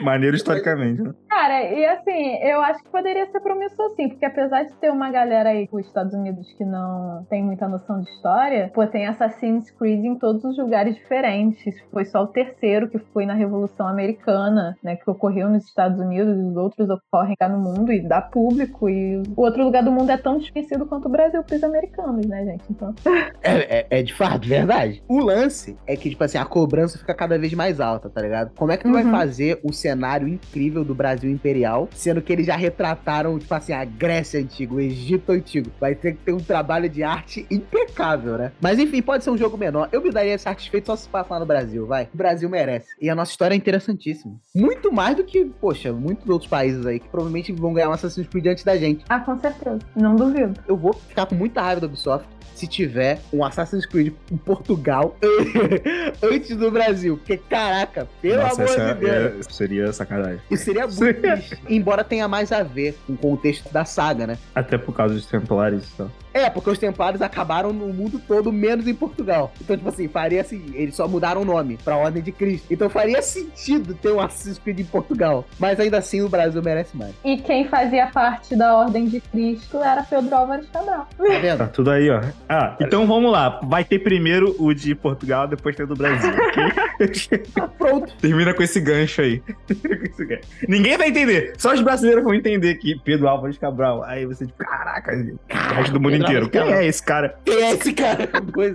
Maneiro historicamente, né? Cara, e assim, eu acho que poderia ser promissor sim, porque apesar de ter uma galera aí dos Estados Unidos que não tem muita noção de história, pô, tem Assassin's Creed em todos os lugares diferentes. Foi só o terceiro que foi na Revolução Americana, né, que ocorreu nos Estados Unidos, e os outros ocorrem cá no mundo e dá público. E o outro lugar do mundo é tão desconhecido quanto o Brasil pros americanos, né, gente? Então, É, é- é de fato, verdade. O lance é que, tipo assim, a cobrança fica cada vez mais alta, tá ligado? Como é que tu vai Uhum. fazer o cenário incrível do Brasil Imperial, sendo que eles já retrataram, tipo assim, a Grécia Antiga, o Egito Antigo? Vai ter que ter um trabalho de arte impecável, né? Mas enfim, pode ser um jogo menor. Eu me daria satisfeito só se passar no Brasil, vai. O Brasil merece. E a nossa história é interessantíssima. Muito mais do que, poxa, muitos outros países aí que provavelmente vão ganhar um Assassin's Creed antes da gente. ah, com certeza. Não duvido. Eu vou ficar com muita raiva da Ubisoft se tiver um Assassin's Creed em Portugal [LAUGHS] antes do Brasil. Porque, caraca, pelo Nossa, amor essa de Deus. é- seria sacanagem. Isso seria muito. [LAUGHS] Embora tenha mais a ver com o contexto da saga, né? Até por causa dos Templários e tal. É, porque os Templários acabaram no mundo todo, menos em Portugal. Então, tipo assim, faria assim, eles só mudaram o nome pra Ordem de Cristo. Então faria sentido ter um Assassin's Creed em Portugal. Mas ainda assim, o Brasil merece mais. E quem fazia parte da Ordem de Cristo era Pedro Álvares Cabral. Tá Tá vendo? tudo aí, ó. Ah, então vamos lá. Vai ter primeiro o de Portugal, depois tem o do Brasil, [LAUGHS] ok? Tá pronto. Termina com esse gancho aí. [LAUGHS] Ninguém vai entender. Só os brasileiros vão entender que Pedro Álvares Cabral. Aí você, tipo, caraca, o resto do mundo inteiro. Quem é esse cara? Quem é esse cara?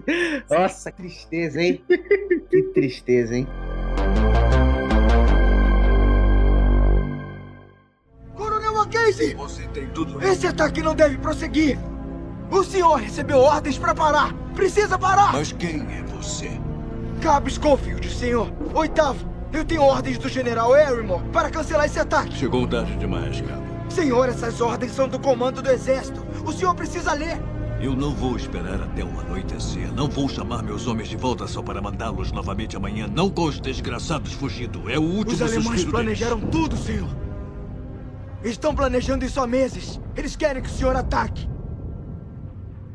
[LAUGHS] Nossa, que tristeza, hein? Que tristeza, hein? Coronel Mackenzie! Você tem tudo Esse ataque não deve prosseguir! O senhor recebeu ordens para parar! Precisa parar! Mas quem é você? Cabo Schofield, senhor! Oitavo, eu tenho ordens do General Arrymore para cancelar esse ataque! Chegou tarde demais, cabo. Senhor, essas ordens são do comando do exército! O senhor precisa ler! Eu não vou esperar até o anoitecer. Não vou chamar meus homens de volta só para mandá-los novamente amanhã. Não com os desgraçados fugindo. É o último Os alemães planejaram deles. tudo, senhor! Estão planejando isso há meses! Eles querem que o senhor ataque!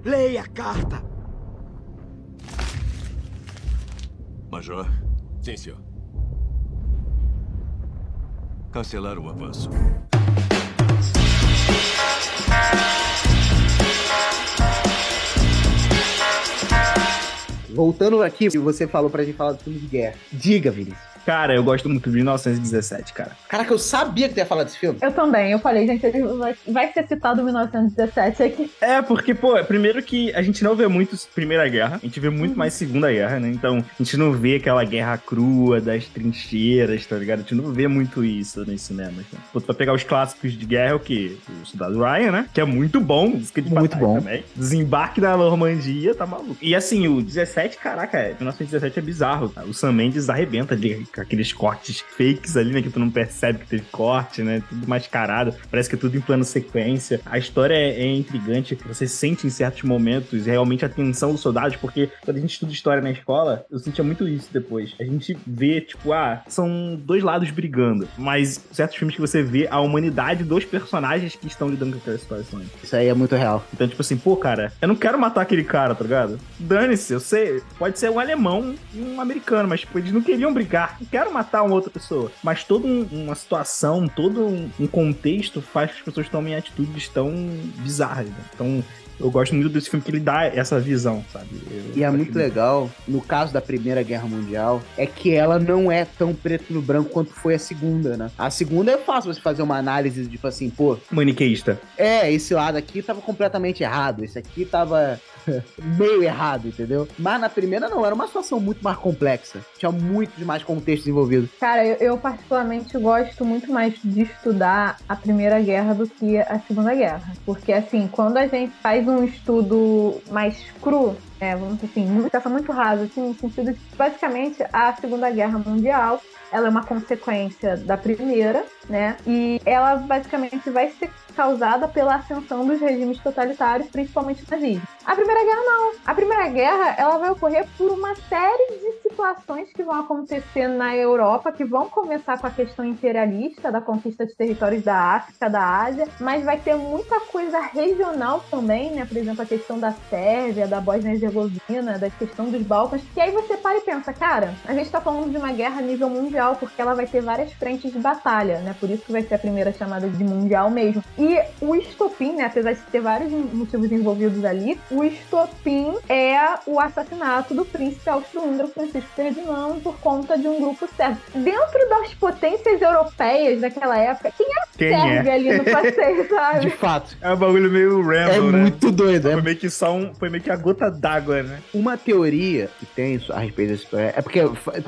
Leia a carta! Major, Sim, senhor. cancelar o avanço. Voltando aqui, você falou pra gente falar do filme de guerra. Diga, Vinícius. Cara, eu gosto muito de 1917, cara. Caraca, eu sabia que tu ia falar desse filme. Eu também, eu falei, gente, ele vai, vai ser citado 1917 aqui. É, porque, pô, primeiro que a gente não vê muito Primeira Guerra, a gente vê muito mais Segunda Guerra, né? Então, a gente não vê aquela guerra crua das trincheiras, tá ligado? A gente não vê muito isso nos cinemas. Né? Pô, tu vai pegar os clássicos de guerra, é o quê? O Soldado Ryan, né? Que é muito bom, música de Muito bom. também. Desembarque na Normandia, tá maluco. E assim, o 17, caraca, é, 1917 é bizarro. O Sam Mendes arrebenta com aqueles cortes fakes ali, né? Que tu não percebe que teve corte, né? Tudo mascarado. Parece que é tudo em plano sequência. A história é, é intrigante, você sente em certos momentos realmente a tensão dos soldados, porque quando a gente estuda história na escola, eu sentia muito isso depois. A gente vê, tipo, ah, são dois lados brigando, mas certos filmes que você vê a humanidade dos personagens que estão lidando com aquelas situações. Isso aí é muito real. Então, tipo assim, pô, cara, eu não quero matar aquele cara, tá ligado? Dane-se, eu sei, pode ser um alemão e um americano, mas, tipo, eles não queriam brigar. Quero matar uma outra pessoa. Mas toda um- uma situação, todo um, um contexto faz que as pessoas tomem atitudes tão bizarras, né? Então, eu gosto muito desse filme que ele dá essa visão, sabe? Eu E é muito legal, no caso da Primeira Guerra Mundial, é que ela não é tão preto no branco quanto foi a segunda, né? A segunda é fácil você fazer uma análise, tipo assim, pô, Maniqueísta. é, esse lado aqui tava completamente errado, esse aqui tava [LAUGHS] meio errado, entendeu? Mas na primeira não, era uma situação muito mais complexa. Tinha muitos mais contextos envolvidos. Cara, eu, eu particularmente gosto muito mais de estudar a Primeira Guerra do que a Segunda Guerra. Porque, assim, quando a gente faz um estudo mais cru, é, vamos dizer assim, muito, essa muito raso, assim, no sentido de, basicamente, a Segunda Guerra Mundial ela é uma consequência da primeira, né? E ela basicamente vai ser causada pela ascensão dos regimes totalitários, principalmente nazismo. A Primeira Guerra não. A Primeira Guerra ela vai ocorrer por uma série de situações que vão acontecer na Europa, que vão começar com a questão imperialista da conquista de territórios da África, da Ásia, mas vai ter muita coisa regional também, né? Por exemplo, a questão da Sérvia, da Bósnia e Herzegovina, da questão dos Balcãs. E aí você para e pensa, cara, a gente tá falando de uma guerra a nível mundial, porque ela vai ter várias frentes de batalha, né? Por isso que vai ser a primeira chamada de mundial mesmo. E o estopim, né, apesar de ter vários motivos envolvidos ali, o estopim é o assassinato do príncipe austro-húngaro Francisco Ferdinando por conta de um grupo sérvio. Dentro das potências europeias daquela época, quem era Quem sérvio é? ali no passeio, [LAUGHS] De sabe? fato. É um bagulho meio Rambo, É né? muito doido. É Foi meio que só um. Foi meio que a gota d'água, né? Uma teoria que tem a respeito desse é porque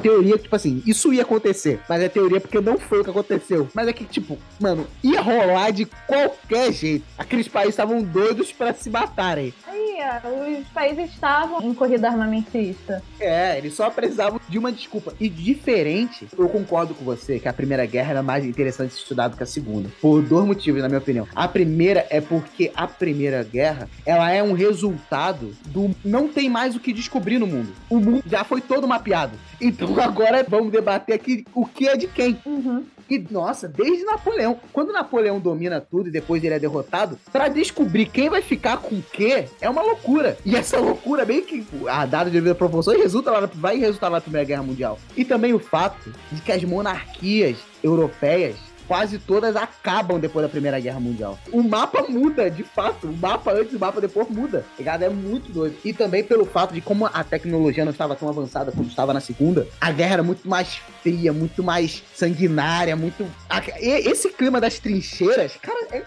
teoria, tipo assim, isso ia acontecer, mas é teoria porque não foi o que aconteceu. Mas é que, tipo, mano, ia rolar de qualquer jeito. Aqueles países estavam doidos pra se matarem. Aí, os países estavam em corrida armamentista. É, eles só precisavam de uma desculpa. E diferente, eu concordo com você que a Primeira Guerra era mais interessante ser estudada que a Segunda. Por dois motivos, na minha opinião. A primeira é porque a Primeira Guerra, ela é um resultado do... Não tem mais o que descobrir no mundo. O mundo já foi todo mapeado. Então [LAUGHS] agora vamos debater aqui o que é de quem. Uhum. E, nossa, desde Napoleão. Quando Napoleão domina tudo e depois ele é derrotado, pra descobrir quem vai ficar com o quê, é uma loucura. E essa loucura, meio que a dada de proporção, resulta lá, vai resultar na Primeira Guerra Mundial. E também o fato de que as monarquias europeias quase todas acabam depois da Primeira Guerra Mundial. O mapa muda, de fato. O mapa antes e o mapa depois muda. tá Ligado? É muito doido. E também pelo fato de como a tecnologia não estava tão avançada como estava na segunda, a guerra era muito mais fria, muito mais sanguinária, muito. Esse clima das trincheiras, cara, é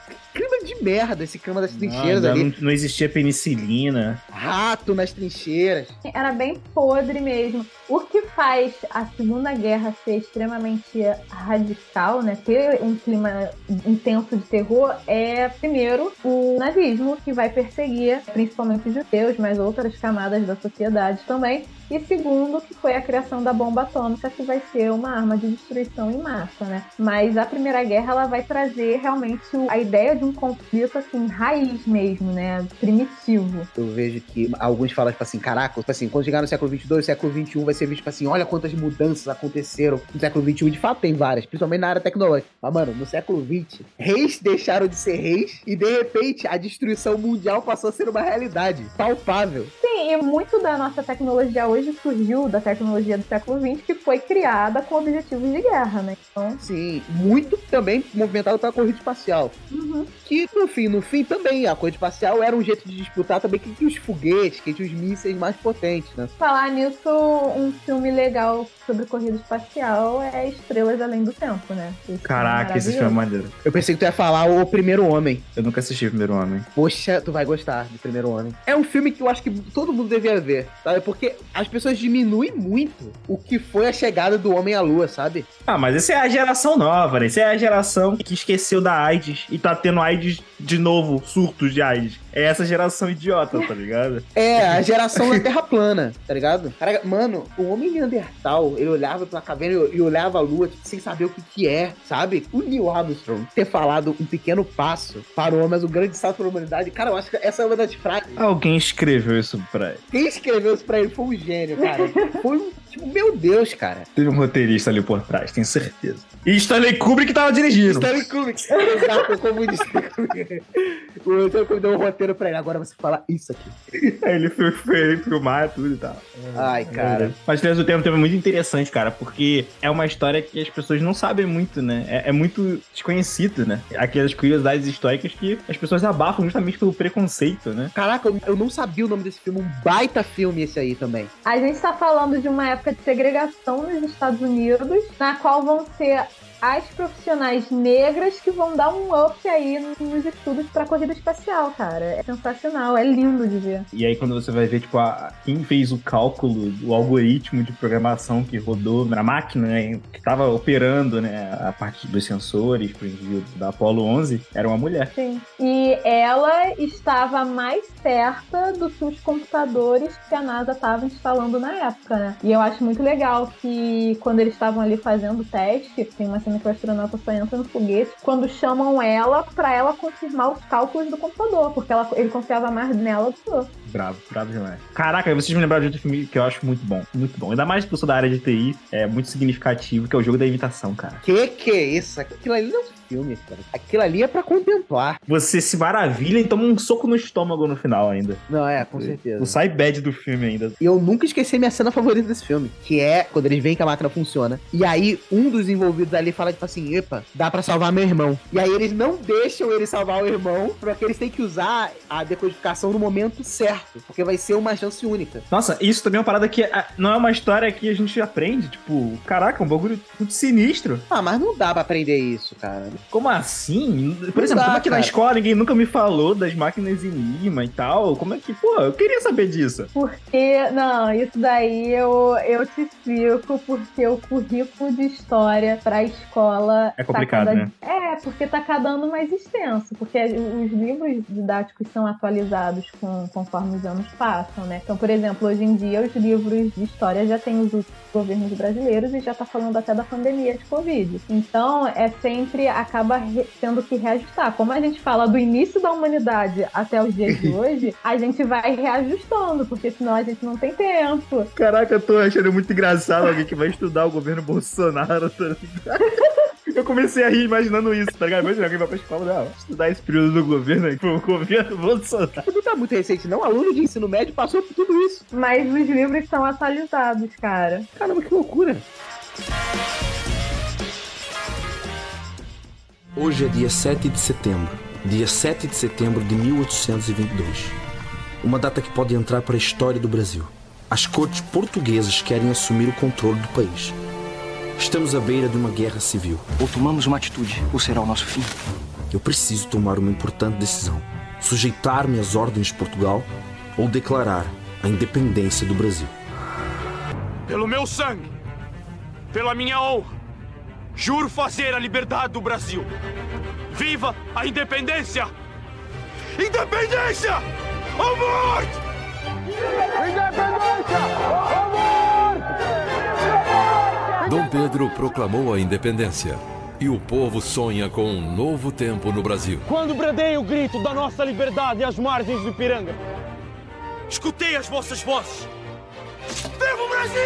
de merda esse clima das trincheiras Não, ali. não, não existia penicilina. Rato nas trincheiras. Era bem podre mesmo. O que faz a Segunda Guerra ser extremamente radical, né? Ter um clima intenso de terror é, primeiro, o nazismo, que vai perseguir principalmente os judeus, mas outras camadas da sociedade também. E segundo, que foi a criação da bomba atômica, que vai ser uma arma de destruição em massa, né? Mas a Primeira Guerra, ela vai trazer realmente a ideia de um conflito, assim, raiz mesmo, né? Primitivo. Eu vejo que alguns falam, tipo assim, caraca, tipo assim, quando chegar no século XXII, o século XXI vai ser visto, tipo assim, olha quantas mudanças aconteceram no século XXI. De fato, tem várias, principalmente na área tecnológica. Mas, mano, no século XX, reis deixaram de ser reis e, de repente, a destruição mundial passou a ser uma realidade palpável. Sim, e muito da nossa tecnologia hoje surgiu da tecnologia do século XX, que foi criada com objetivos de guerra, né? Então, Sim, muito também movimentado pela corrida espacial. Uhum. Que, no fim, no fim também, a corrida espacial era um jeito de disputar também quem tinha os foguetes, quem tinha os mísseis mais potentes, né? falar nisso, um filme legal sobre corrida espacial é Estrelas Além do Tempo, né? Esse Caraca, esse filme é maneiro. Eu pensei que tu ia falar o Primeiro Homem. Eu nunca assisti o Primeiro Homem. Poxa, tu vai gostar de Primeiro Homem. É um filme que eu acho que todo mundo devia ver, sabe? Porque as pessoas diminuem muito o que foi a chegada do Homem à Lua, sabe? Ah, mas essa é a geração nova, né? Essa é a geração que esqueceu da AIDS e tá tendo AIDS de novo, surtos de AIDS. É essa geração idiota, tá ligado? É, a geração da Terra plana, tá ligado? Mano, o Homem Neandertal, ele olhava pela caverna e e olhava a Lua tipo, sem saber o que que é, sabe? O Neil Armstrong ter falado um pequeno passo para o homem, mas um grande salto para a humanidade. Cara, eu acho que essa é uma das frases Alguém escreveu isso pra ele. Quem escreveu isso pra ele foi um gênio, cara. Foi um, tipo, meu Deus, cara. Teve um roteirista ali por trás, tenho certeza. E Stanley Kubrick tava dirigindo. Stanley Kubrick. [LAUGHS] Exato, como disse o Stanley Kubrick deu um roteiro pra ele. Agora você fala isso aqui. [LAUGHS] Aí ele foi, foi filmar tudo e tal. Ai, cara. Mas Três do Tempo é muito interessante, cara, porque é uma história que as pessoas não sabem muito, né? É, é muito desconhecido, né? Aquelas curiosidades históricas que as pessoas abafam justamente pelo preconceito, né? Caraca, eu- eu não sabia o nome desse filme. Um baita filme esse aí também. A gente está falando de uma época de segregação nos Estados Unidos, na qual vão ser as profissionais negras que vão dar um up aí nos estudos para corrida espacial, cara. É sensacional, é lindo de ver. E aí quando você vai ver, tipo, a, quem fez o cálculo, o algoritmo de programação que rodou na máquina, né, que estava operando, né, a parte dos sensores, por exemplo, da Apollo 11, era uma mulher. Sim. E ela estava mais perto do que os computadores que a NASA estava instalando na época, né? E eu acho muito legal que quando eles estavam ali fazendo o teste, tem uma cena que o astronauta só entra no foguete, quando chamam ela para ela confirmar os cálculos do computador, porque ela, ele confiava mais nela do que eu. Bravo, bravo demais. Caraca, vocês me lembraram de outro filme que eu acho muito bom. Muito bom. Ainda mais que eu sou da área de TI, é muito significativo, que é o jogo da imitação, cara. Que que é isso? Aquilo ali não é filme, cara. Aquilo ali é pra contemplar. Você se maravilha e toma um soco no estômago no final ainda. Não, é, com certeza. O sai bad do filme ainda. E eu nunca esqueci minha cena favorita desse filme, que é quando eles veem que a máquina funciona. E aí, um dos envolvidos ali fala, tipo assim, epa, dá pra salvar meu irmão. E aí eles não deixam ele salvar o irmão, porque eles têm que usar a decodificação no momento certo, porque vai ser uma chance única. Nossa, isso também é uma parada que ah, não é uma história que a gente aprende, tipo, caraca, um bagulho muito sinistro. Ah, mas não dá pra aprender isso, cara. Como assim? Por Não exemplo, dá, como é que na cara. escola ninguém nunca me falou das máquinas Enigma e tal? Como é que, pô, eu queria saber disso. Porque, não, isso daí eu, eu te explico, porque o currículo de história pra escola. É complicado, tá cada, né? É, porque tá cada ano mais extenso. Porque os livros didáticos são atualizados com, conforme os anos passam, né? Então, por exemplo, hoje em dia os livros de história já têm os últimos governos brasileiros e já tá falando até da pandemia de Covid. Então, é sempre acaba tendo que reajustar. Como a gente fala do início da humanidade até os dias de [LAUGHS] hoje, a gente vai reajustando, porque senão a gente não tem tempo. Caraca, eu tô achando muito engraçado alguém que vai estudar o governo Bolsonaro, tá ligado? [LAUGHS] Eu comecei a rir imaginando isso, tá ligado? Imagina alguém vai pra escola, não, vou estudar esse período do governo aí, pro governo Bolsonaro. Não tá muito recente, não. Aluno de ensino médio passou por tudo isso. Mas os livros são atualizados, cara. Caramba, que loucura. Hoje é dia 7 de setembro, dia 7 de setembro de 1822. Uma data que pode entrar para a história do Brasil. As cortes portuguesas querem assumir o controle do país. Estamos à beira de uma guerra civil. Ou tomamos uma atitude, ou será o nosso fim. Eu preciso tomar uma importante decisão: sujeitar-me às ordens de Portugal ou declarar a independência do Brasil. Pelo meu sangue, pela minha honra, juro fazer a liberdade do Brasil. Viva a independência! Independência! Ou morte! Dom Pedro proclamou a independência e o povo sonha com um novo tempo no Brasil. Quando bradei o grito da nossa liberdade às margens do Ipiranga, escutei as vossas vozes. Viva o Brasil!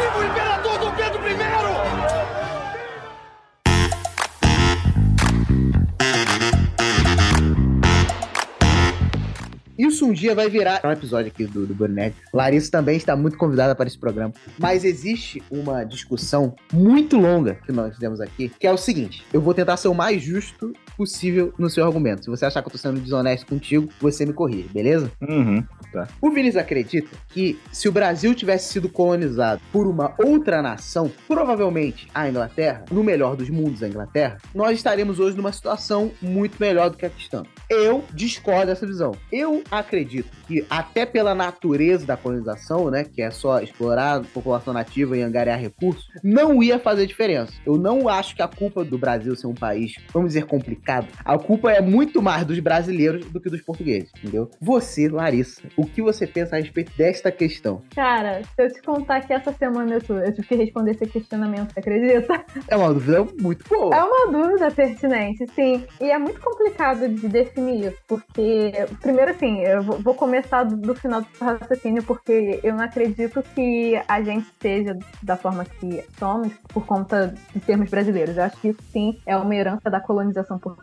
Viva o Imperador Dom Pedro I! Isso um dia vai virar um episódio aqui do, do Brunet. Larissa também está muito convidada para esse programa. Mas existe uma discussão muito longa que nós temos aqui, que é o seguinte: eu vou tentar ser o mais justo possível no seu argumento. Se você achar que eu tô sendo desonesto contigo, você me corrige, beleza? Uhum, tá. O Vinícius acredita que se o Brasil tivesse sido colonizado por uma outra nação, provavelmente a Inglaterra, no melhor dos mundos a Inglaterra, nós estaríamos hoje numa situação muito melhor do que a que estamos. Eu discordo dessa visão. Eu acredito que até pela natureza da colonização, né, que é só explorar a população nativa e angariar recursos, não ia fazer diferença. Eu não acho que a culpa do Brasil ser um país, vamos dizer, complicado, a culpa é muito mais dos brasileiros do que dos portugueses, entendeu? Você, Larissa, o que você pensa a respeito desta questão? Cara, se eu te contar que essa semana eu, eu tive que responder esse questionamento, você acredita? É uma dúvida muito boa. É uma dúvida pertinente, sim. E é muito complicado de definir isso, porque, primeiro assim, eu vou vou começar do, do final do raciocínio, porque eu não acredito que a gente seja da forma que somos por conta de termos brasileiros. Eu acho que isso sim é uma herança da colonização portuguesa.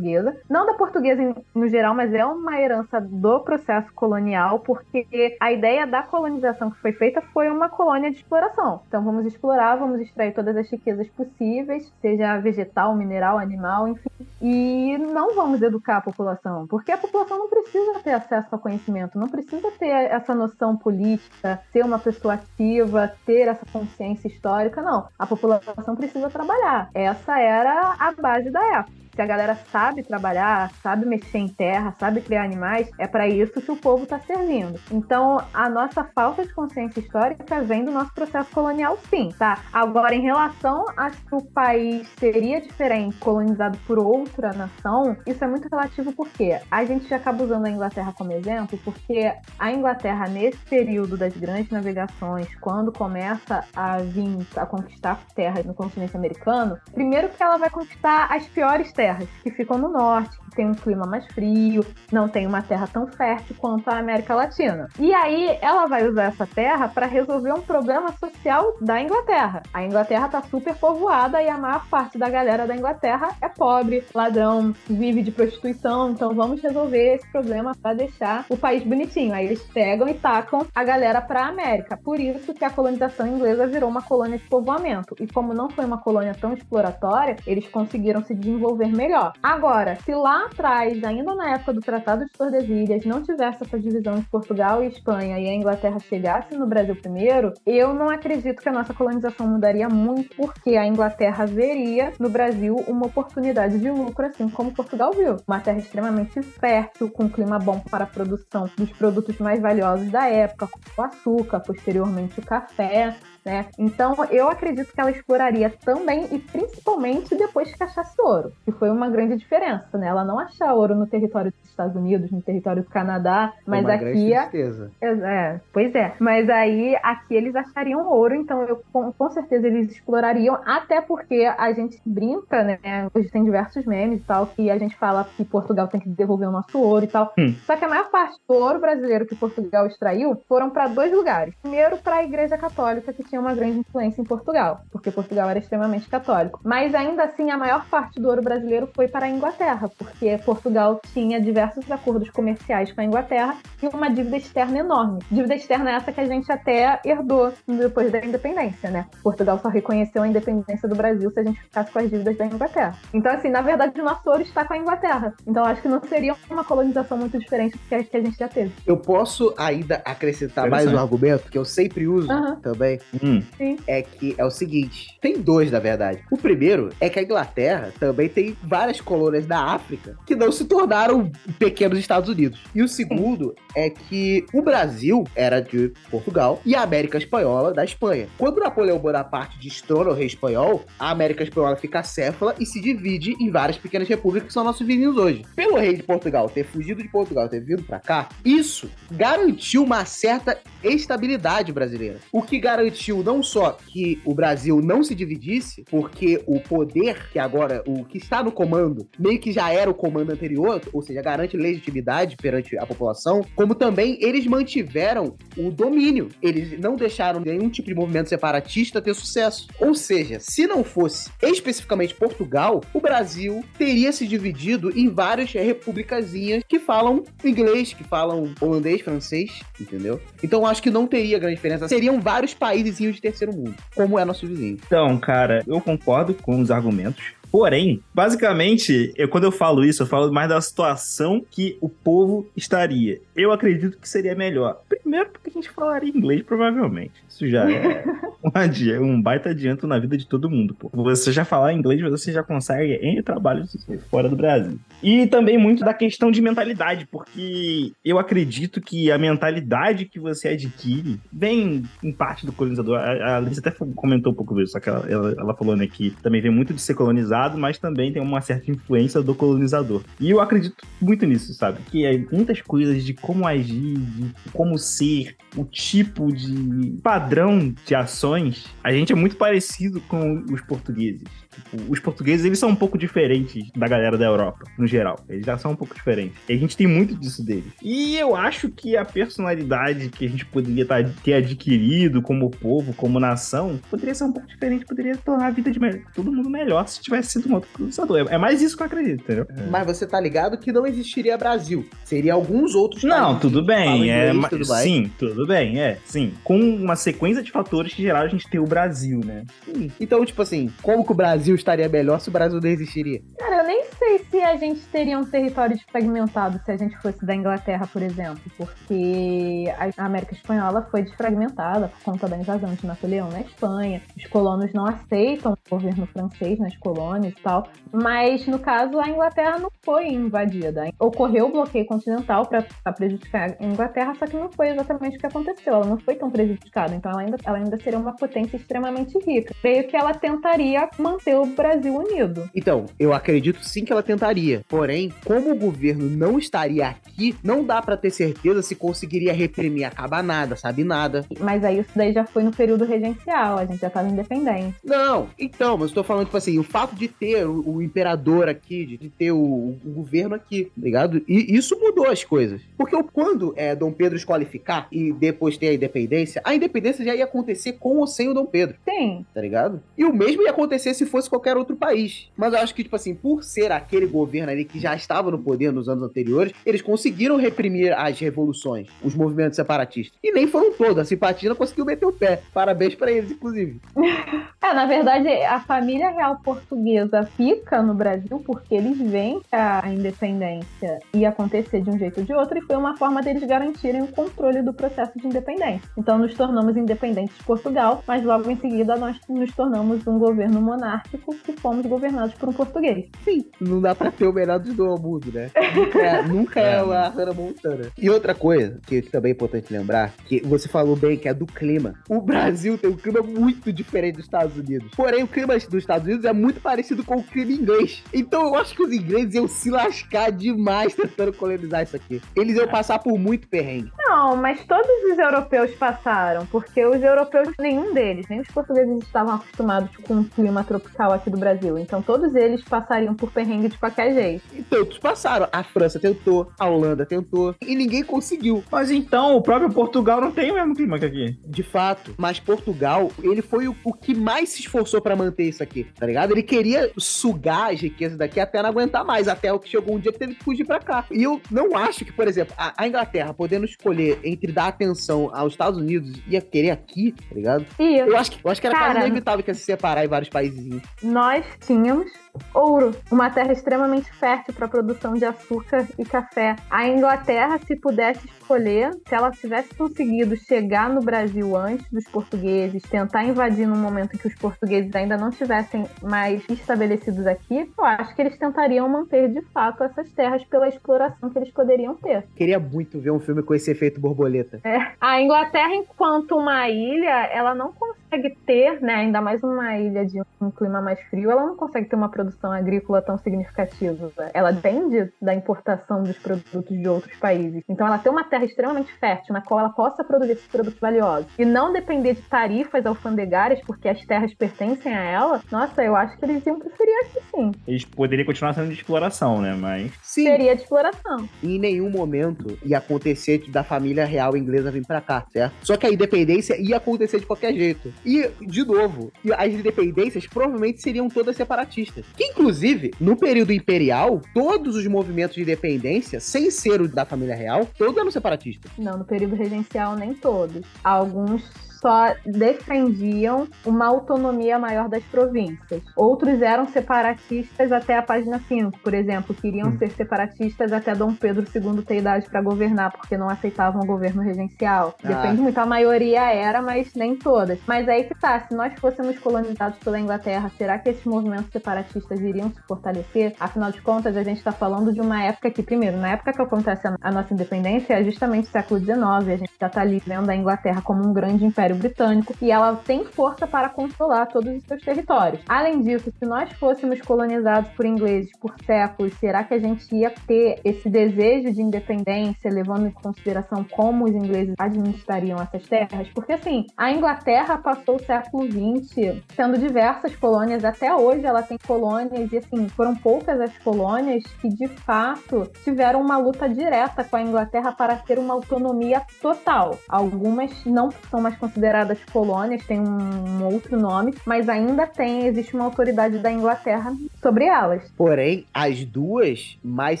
Não da portuguesa no geral, mas é uma herança do processo colonial, porque a ideia da colonização que foi feita foi uma colônia de exploração. Então vamos explorar, vamos extrair todas as riquezas possíveis, seja vegetal, mineral, animal, enfim. e não vamos educar a população, porque a população não precisa ter acesso ao conhecimento, não precisa ter essa noção política, ser uma pessoa ativa, ter essa consciência histórica, não. A população precisa trabalhar. Essa era a base da época se a galera sabe trabalhar, sabe mexer em terra, sabe criar animais, é para isso que o povo está servindo. Então, a nossa falta de consciência histórica vem do nosso processo colonial, sim, tá? Agora, em relação a que o país seria diferente colonizado por outra nação, isso é muito relativo porque a gente acaba usando a Inglaterra como exemplo, porque a Inglaterra, nesse período das grandes navegações, quando começa a vir a conquistar terras no continente americano, primeiro que ela vai conquistar as piores terras que ficam no norte, tem um clima mais frio, não tem uma terra tão fértil quanto a América Latina. E aí ela vai usar essa terra para resolver um problema social da Inglaterra. A Inglaterra tá super povoada e a maior parte da galera da Inglaterra é pobre, ladrão, vive de prostituição, então vamos resolver esse problema para deixar o país bonitinho. Aí eles pegam e tacam a galera para a América. Por isso que a colonização inglesa virou uma colônia de povoamento. E como não foi uma colônia tão exploratória, eles conseguiram se desenvolver melhor. Agora, se lá atrás, ainda na época do Tratado de Tordesilhas, não tivesse essa divisão de Portugal e Espanha e a Inglaterra chegasse no Brasil primeiro, eu não acredito que a nossa colonização mudaria muito, porque a Inglaterra veria no Brasil uma oportunidade de lucro, assim como Portugal viu. Uma terra extremamente fértil, com clima bom para a produção dos produtos mais valiosos da época, como o açúcar, posteriormente o café, né? Então, eu acredito que ela exploraria também e principalmente depois que achasse ouro, que foi uma grande diferença, né? Ela não achar ouro no território dos Estados Unidos, no território do Canadá, mas uma aqui tristeza. É, é, pois é. Mas aí aqui eles achariam ouro, então eu com, com, certeza eles explorariam, até porque a gente brinca, né? Hoje tem diversos memes e tal que a gente fala que Portugal tem que devolver o nosso ouro e tal. Hum. Só que a maior parte do ouro brasileiro que Portugal extraiu foram para dois lugares. Primeiro, para a Igreja Católica, que tinha uma grande influência em Portugal, porque Portugal era extremamente católico. Mas ainda assim, a maior parte do ouro brasileiro foi para a Inglaterra, porque Portugal tinha diversos acordos comerciais com a Inglaterra e uma dívida externa enorme. Dívida externa essa que a gente até herdou depois da independência, né? Portugal só reconheceu a independência do Brasil se a gente ficasse com as dívidas da Inglaterra. Então, assim, na verdade, o nosso ouro está com a Inglaterra. Então, acho que não seria uma colonização muito diferente do que a, que a gente já teve. Eu posso ainda acrescentar mais um argumento que eu sempre uso uhum. também. Hum. É que é o seguinte: tem dois, na verdade. O primeiro é que a Inglaterra também tem várias colônias da África que não se tornaram pequenos Estados Unidos. E o segundo é que o Brasil era de Portugal e a América Espanhola da Espanha. Quando Napoleão Bonaparte destrona o rei espanhol, a América Espanhola fica céfala e se divide em várias pequenas repúblicas que são nossos vizinhos hoje. Pelo rei de Portugal ter fugido de Portugal, ter vindo para cá, isso garantiu uma certa estabilidade brasileira. O que garantiu não só que o Brasil não se dividisse, porque o poder que agora, o que está no comando, meio que já era o comando anterior, ou seja, garante legitimidade perante a população, como também eles mantiveram o domínio. Eles não deixaram nenhum tipo de movimento separatista ter sucesso. Ou seja, se não fosse especificamente Portugal, o Brasil teria se dividido em várias republicazinhas que falam inglês, que falam holandês, francês, entendeu? Então acho que não teria grande diferença. Seriam vários países de terceiro mundo, como é nosso vizinho. Então, cara, eu concordo com os argumentos. Porém, basicamente, eu, quando eu falo isso, eu falo mais da situação que o povo estaria. Eu acredito que seria melhor. Primeiro, porque a gente falaria inglês, provavelmente. Isso já é [LAUGHS] um, um baita adianto na vida de todo mundo, pô. Você já falar inglês, você já consegue em trabalhos fora do Brasil. E também muito da questão de mentalidade, porque eu acredito que a mentalidade que você adquire vem em parte do colonizador. A Alice até comentou um pouco disso, só que ela, ela, ela falou né, que também vem muito de ser colonizado mas também tem uma certa influência do colonizador. E eu acredito muito nisso, sabe? Que é muitas coisas de como agir, de como ser, o tipo de padrão de ações, a gente é muito parecido com os portugueses. Tipo, os portugueses, eles são um pouco diferentes da galera da Europa, no geral. Eles já são um pouco diferentes. E a gente tem muito disso deles. E eu acho que a personalidade que a gente poderia tá, ter adquirido como povo, como nação, poderia ser um pouco diferente, poderia tornar a vida de todo mundo melhor se tivesse sido um outro colonizador. É mais isso que eu acredito, entendeu? Mas você tá ligado que não existiria Brasil. Seria alguns outros Não, tudo bem. É, tudo sim, tudo bem, é. Sim. Com uma sequência de fatores que geraram a gente ter o Brasil, né? Sim. Então, tipo assim, como que o Brasil Brasil estaria melhor se o Brasil não existiria? Cara, eu nem sei se a gente teria um território desfragmentado se a gente fosse da Inglaterra, por exemplo, porque a América Espanhola foi desfragmentada por conta da invasão de Napoleão na Espanha. Os colonos não aceitam o governo francês nas colônias e tal, mas no caso a Inglaterra não foi invadida. Ocorreu o bloqueio continental para prejudicar a Inglaterra, só que não foi exatamente o que aconteceu. Ela não foi tão prejudicada, então ela ainda, ela ainda seria uma potência extremamente rica. Creio que ela tentaria manter o Brasil unido. Então, eu acredito sim que ela tentaria. Porém, como o governo não estaria aqui, não dá para ter certeza se conseguiria reprimir, acabar nada, sabe nada. Mas aí isso daí já foi no período regencial, a gente já tava independente. Não, então, mas eu tô falando, tipo assim, o fato de ter o, o imperador aqui, de, de ter o, o, governo aqui, tá ligado? E isso mudou as coisas. Porque quando é, Dom Pedro escolhe ficar e depois ter a independência, a independência já ia acontecer com ou sem o Dom Pedro. Sim. Tá ligado? E o mesmo ia acontecer se fosse qualquer outro país. Mas eu acho que, tipo assim, por ser aquele governo ali que já estava no poder nos anos anteriores, eles conseguiram reprimir as revoluções, os movimentos separatistas. E nem foram todos. A simpatia conseguiu meter o pé. Parabéns para eles, inclusive. [LAUGHS] é, na verdade, a família real portuguesa fica no Brasil porque eles veem a independência ia acontecer de um jeito ou de outro e foi uma forma deles garantirem o controle do processo de independência. Então nos tornamos independentes de Portugal, mas logo em seguida nós nos tornamos um governo monárquico que fomos governados por um português. Sim, não dá pra ter o melhor dos dois mundo, né? Nunca é, nunca é, [LAUGHS] é a Hannah Montana. E outra coisa que também é importante lembrar, que você falou bem que é do clima. O Brasil tem um clima muito diferente dos Estados Unidos. Porém, o clima dos Estados Unidos é muito parecido com o clima inglês. Então eu acho que os ingleses iam se lascar demais tentando colonizar isso aqui. Eles iam passar por muito perrengue. Não, mas todos os europeus passaram, porque os europeus, nenhum deles, nem os portugueses estavam acostumados com o clima tropical aqui do Brasil. Então todos eles passariam por perrengue de qualquer jeito. E todos passaram. A França tentou, a Holanda tentou, e ninguém conseguiu. Mas então, o próprio Portugal não tem o mesmo clima que aqui. De fato. Mas Portugal, ele foi o, o que mais se esforçou para manter isso aqui, tá ligado? Ele queria sugar as riquezas daqui até não aguentar mais, até o que chegou um dia que teve que fugir para cá. E eu não acho que, por exemplo, a, a, Inglaterra podendo escolher entre dar atenção aos Estados Unidos e querer aqui, tá ligado? E eu, acho que, eu acho que era Cara, quase inevitável que ia se separar em vários países. Nós tínhamos ouro, uma terra extremamente fértil para a produção de açúcar e café. A Inglaterra, se pudesse escolher, se ela tivesse conseguido chegar no Brasil antes dos portugueses, tentar invadir no momento em que os portugueses ainda não estivessem mais estabelecidos aqui, eu acho que eles tentariam manter de fato essas terras pela exploração que eles poderiam ter. Queria muito ver um filme com esse efeito borboleta. É. A Inglaterra, enquanto uma ilha, ela não consegue ter, né, ainda mais uma ilha de um clima mais frio, ela não consegue ter uma produção agrícola tão significativa. Ela depende da importação dos produtos de outros países. Então, ela tem uma terra extremamente fértil na qual ela possa produzir esses produtos valiosos e não depender de tarifas alfandegárias porque as terras pertencem a ela, nossa, eu acho que eles iam preferir aqui sim. Eles poderiam continuar sendo de exploração, né? Mas. Sim. Seria de exploração. em nenhum momento ia acontecer da família real inglesa vir para cá, certo? Só que a independência ia acontecer de qualquer jeito. E, de novo, as independências provavelmente seriam todas separatistas. Que, inclusive, no período imperial, todos os movimentos de independência, sem ser o da família real, todos eram separatistas. Não, no período regencial, nem todos. Alguns só defendiam uma autonomia maior das províncias. Outros eram separatistas até a página 5, por exemplo, queriam hum. ser separatistas até Dom Pedro II ter idade para governar, porque não aceitavam o governo regencial. Ah. Depende muito, a maioria era, mas nem todas. Mas aí que tá, se nós fôssemos colonizados pela Inglaterra, será que esses movimentos separatistas iriam se fortalecer? Afinal de contas, a gente está falando de uma época que, primeiro, na época que acontece a nossa independência, é justamente o século XIX, a gente já está ali vendo a Inglaterra como um grande império Império Britânico e ela tem força para controlar todos os seus territórios. Além disso, se nós fôssemos colonizados por ingleses por séculos, será que a gente ia ter esse desejo de independência, levando em consideração como os ingleses administrariam essas terras? Porque assim, a Inglaterra passou o século XX tendo diversas colônias, até hoje ela tem colônias e assim, foram poucas as colônias que de fato tiveram uma luta direta com a Inglaterra para ter uma autonomia total. Algumas não são mais consideradas consideradas colônias, tem um outro nome, mas ainda tem, existe uma autoridade da Inglaterra sobre elas. Porém, as duas mais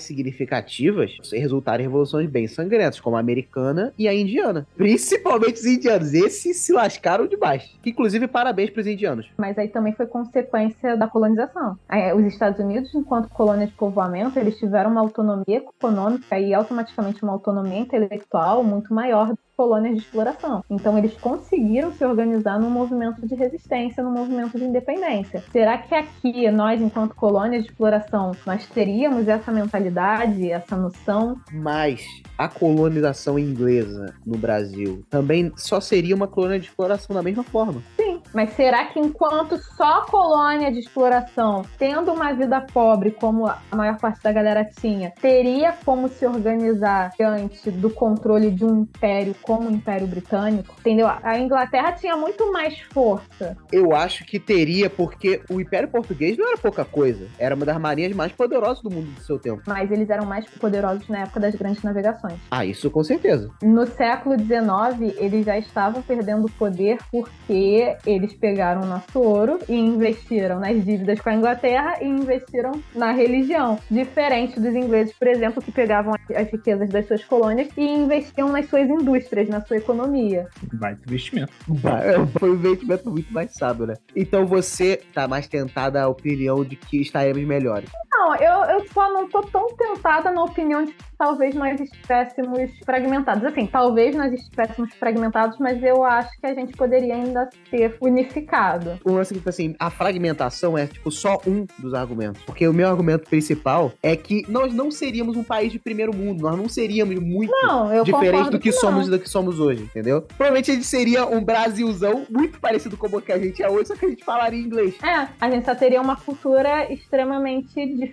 significativas resultaram em revoluções bem sangrentas, como a americana e a indiana. [LAUGHS] Principalmente os indianos. Esses se lascaram demais. Inclusive, parabéns para os indianos. Mas aí também foi consequência da colonização. Os Estados Unidos, enquanto colônia de povoamento, eles tiveram uma autonomia econômica e automaticamente uma autonomia intelectual muito maior colônias de exploração. Então eles conseguiram se organizar num movimento de resistência, num movimento de independência. Será que aqui, nós, enquanto colônias de exploração, nós teríamos essa mentalidade, essa noção? Mas a colonização inglesa no Brasil também só seria uma colônia de exploração da mesma forma. Mas será que enquanto só colônia de exploração, tendo uma vida pobre como a maior parte da galera tinha, teria como se organizar diante do controle de um império como o Império Britânico, entendeu? A Inglaterra tinha muito mais força. Eu acho que teria, porque o Império Português não era pouca coisa. Era uma das marinhas mais poderosas do mundo do seu tempo. Mas eles eram mais poderosos na época das grandes navegações. Ah, isso com certeza. No século XIX, eles já estavam perdendo poder porque eles pegaram o nosso ouro e investiram nas dívidas com a Inglaterra e investiram na religião. Diferente dos ingleses, por exemplo, que pegavam as riquezas das suas colônias e investiam nas suas indústrias na sua economia. Vai investimento. [LAUGHS] Foi um investimento muito mais sábio, né? Então você tá mais tentada a opinião de que estaremos melhores. Não, eu, eu só não tô tão tentada na opinião de que talvez nós estivéssemos fragmentados. Assim, talvez nós estivéssemos fragmentados, mas eu acho que a gente poderia ainda ser unificado. O lance que, tipo assim, a fragmentação é, tipo, só um dos argumentos. Porque o meu argumento principal é que nós não seríamos um país de primeiro mundo, nós não seríamos muito não, diferente do que, que somos do que somos hoje, entendeu? Provavelmente a gente seria um Brasilzão muito parecido com o que a gente é hoje, só que a gente falaria inglês. É, a gente só teria uma cultura extremamente diferente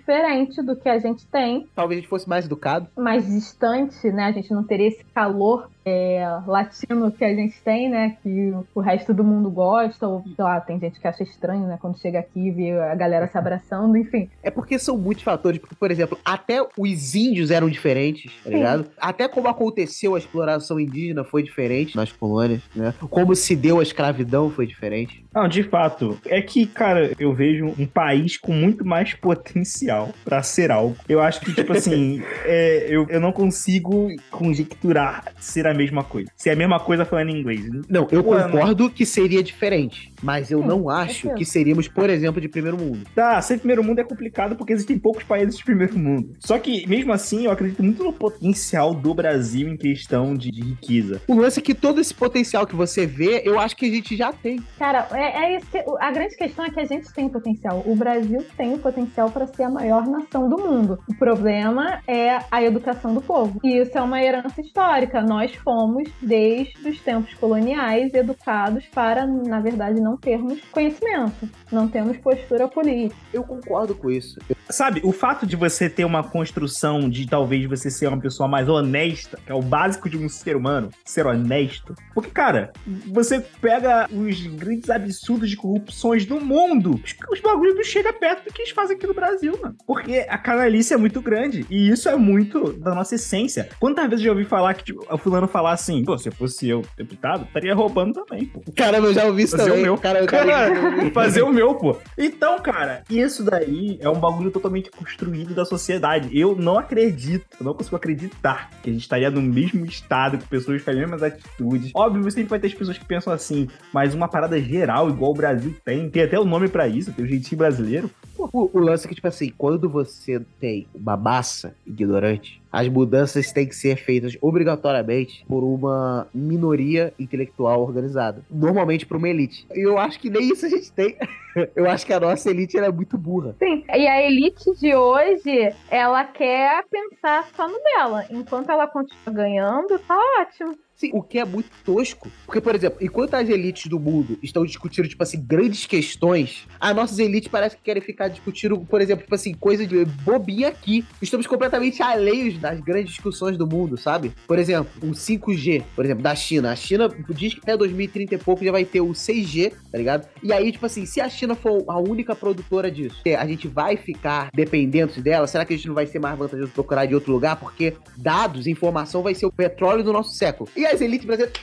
do que a gente tem. Talvez a gente fosse mais educado. Mais distante, né? A gente não teria esse calor é, latino que a gente tem, né? Que o resto do mundo gosta, ou sei lá, tem gente que acha estranho, né? Quando chega aqui e vê a galera se abraçando, enfim. É porque são muitos fatores, porque, por exemplo, até os índios eram diferentes, tá ligado? Sim. Até como aconteceu a exploração indígena foi diferente nas colônias, né? Como se deu a escravidão foi diferente. Não, de fato. É que, cara, eu vejo um país com muito mais potencial para ser algo. Eu acho que, tipo assim, [LAUGHS] é, eu, eu não consigo conjecturar ser a mesma coisa. Ser a mesma coisa falando em inglês. Não, eu Pô, concordo não... que seria diferente. Mas eu não acho que seríamos, por exemplo, de primeiro mundo. Tá, ser primeiro mundo é complicado porque existem poucos países de primeiro mundo. Só que, mesmo assim, eu acredito muito no potencial do Brasil em questão de, de riqueza. O lance é que todo esse potencial que você vê, eu acho que a gente já tem. Cara, é, é que, a grande questão é que a gente tem potencial. O Brasil tem o potencial para ser a maior nação do mundo. O problema é a educação do povo. E isso é uma herança histórica. Nós fomos, desde os tempos coloniais, educados para, na verdade, não termos conhecimento, não temos postura política. Eu concordo com isso. Sabe, o fato de você ter uma construção de talvez você ser uma pessoa mais honesta, que é o básico de um ser humano, ser honesto. Porque, cara, você pega os grandes absurdos de corrupções do mundo, os, os bagulhos não chegam perto do que eles fazem aqui no Brasil, mano. Porque a canalice é muito grande. E isso é muito da nossa essência. Quantas vezes eu já ouvi falar que tipo, o fulano falar assim, pô, se eu fosse eu deputado, estaria roubando também, pô. Caramba, eu já ouvi isso Fazer também. o meu. Cara, cara, [LAUGHS] fazer o meu, pô. Então, cara, isso daí é um bagulho totalmente construído da sociedade. Eu não acredito, eu não consigo acreditar que a gente estaria no mesmo estado, com pessoas com as mesmas atitudes. Óbvio, você sempre vai ter as pessoas que pensam assim, mas uma parada geral, igual o Brasil tem, tem até o nome para isso, tem o jeitinho brasileiro. O, o, lance é que, tipo assim, quando você tem uma massa ignorante, as mudanças têm que ser feitas obrigatoriamente por uma minoria intelectual organizada. Normalmente por uma elite. E eu acho que nem isso a gente tem. [LAUGHS] eu acho que a nossa elite é muito burra. Sim, e a elite de hoje, ela quer pensar só no dela. Enquanto ela continua ganhando, tá ótimo. Sim, o que é muito tosco. Porque, por exemplo, enquanto as elites do mundo estão discutindo, tipo assim, grandes questões, as nossas elites parece que querem ficar discutindo, por exemplo, tipo assim, coisa de bobinha aqui. Estamos completamente alheios das grandes discussões do mundo, sabe? Por exemplo, o 5G, por exemplo, da China. A China diz que até 2030 e pouco já vai ter o 6G, tá ligado? E aí, tipo assim, se a China for a única produtora disso, a gente vai ficar dependentes dela? Será que a gente não vai ser mais vantajoso procurar de outro lugar? Porque dados, informação vai ser o petróleo do nosso século. E as elites brasileiras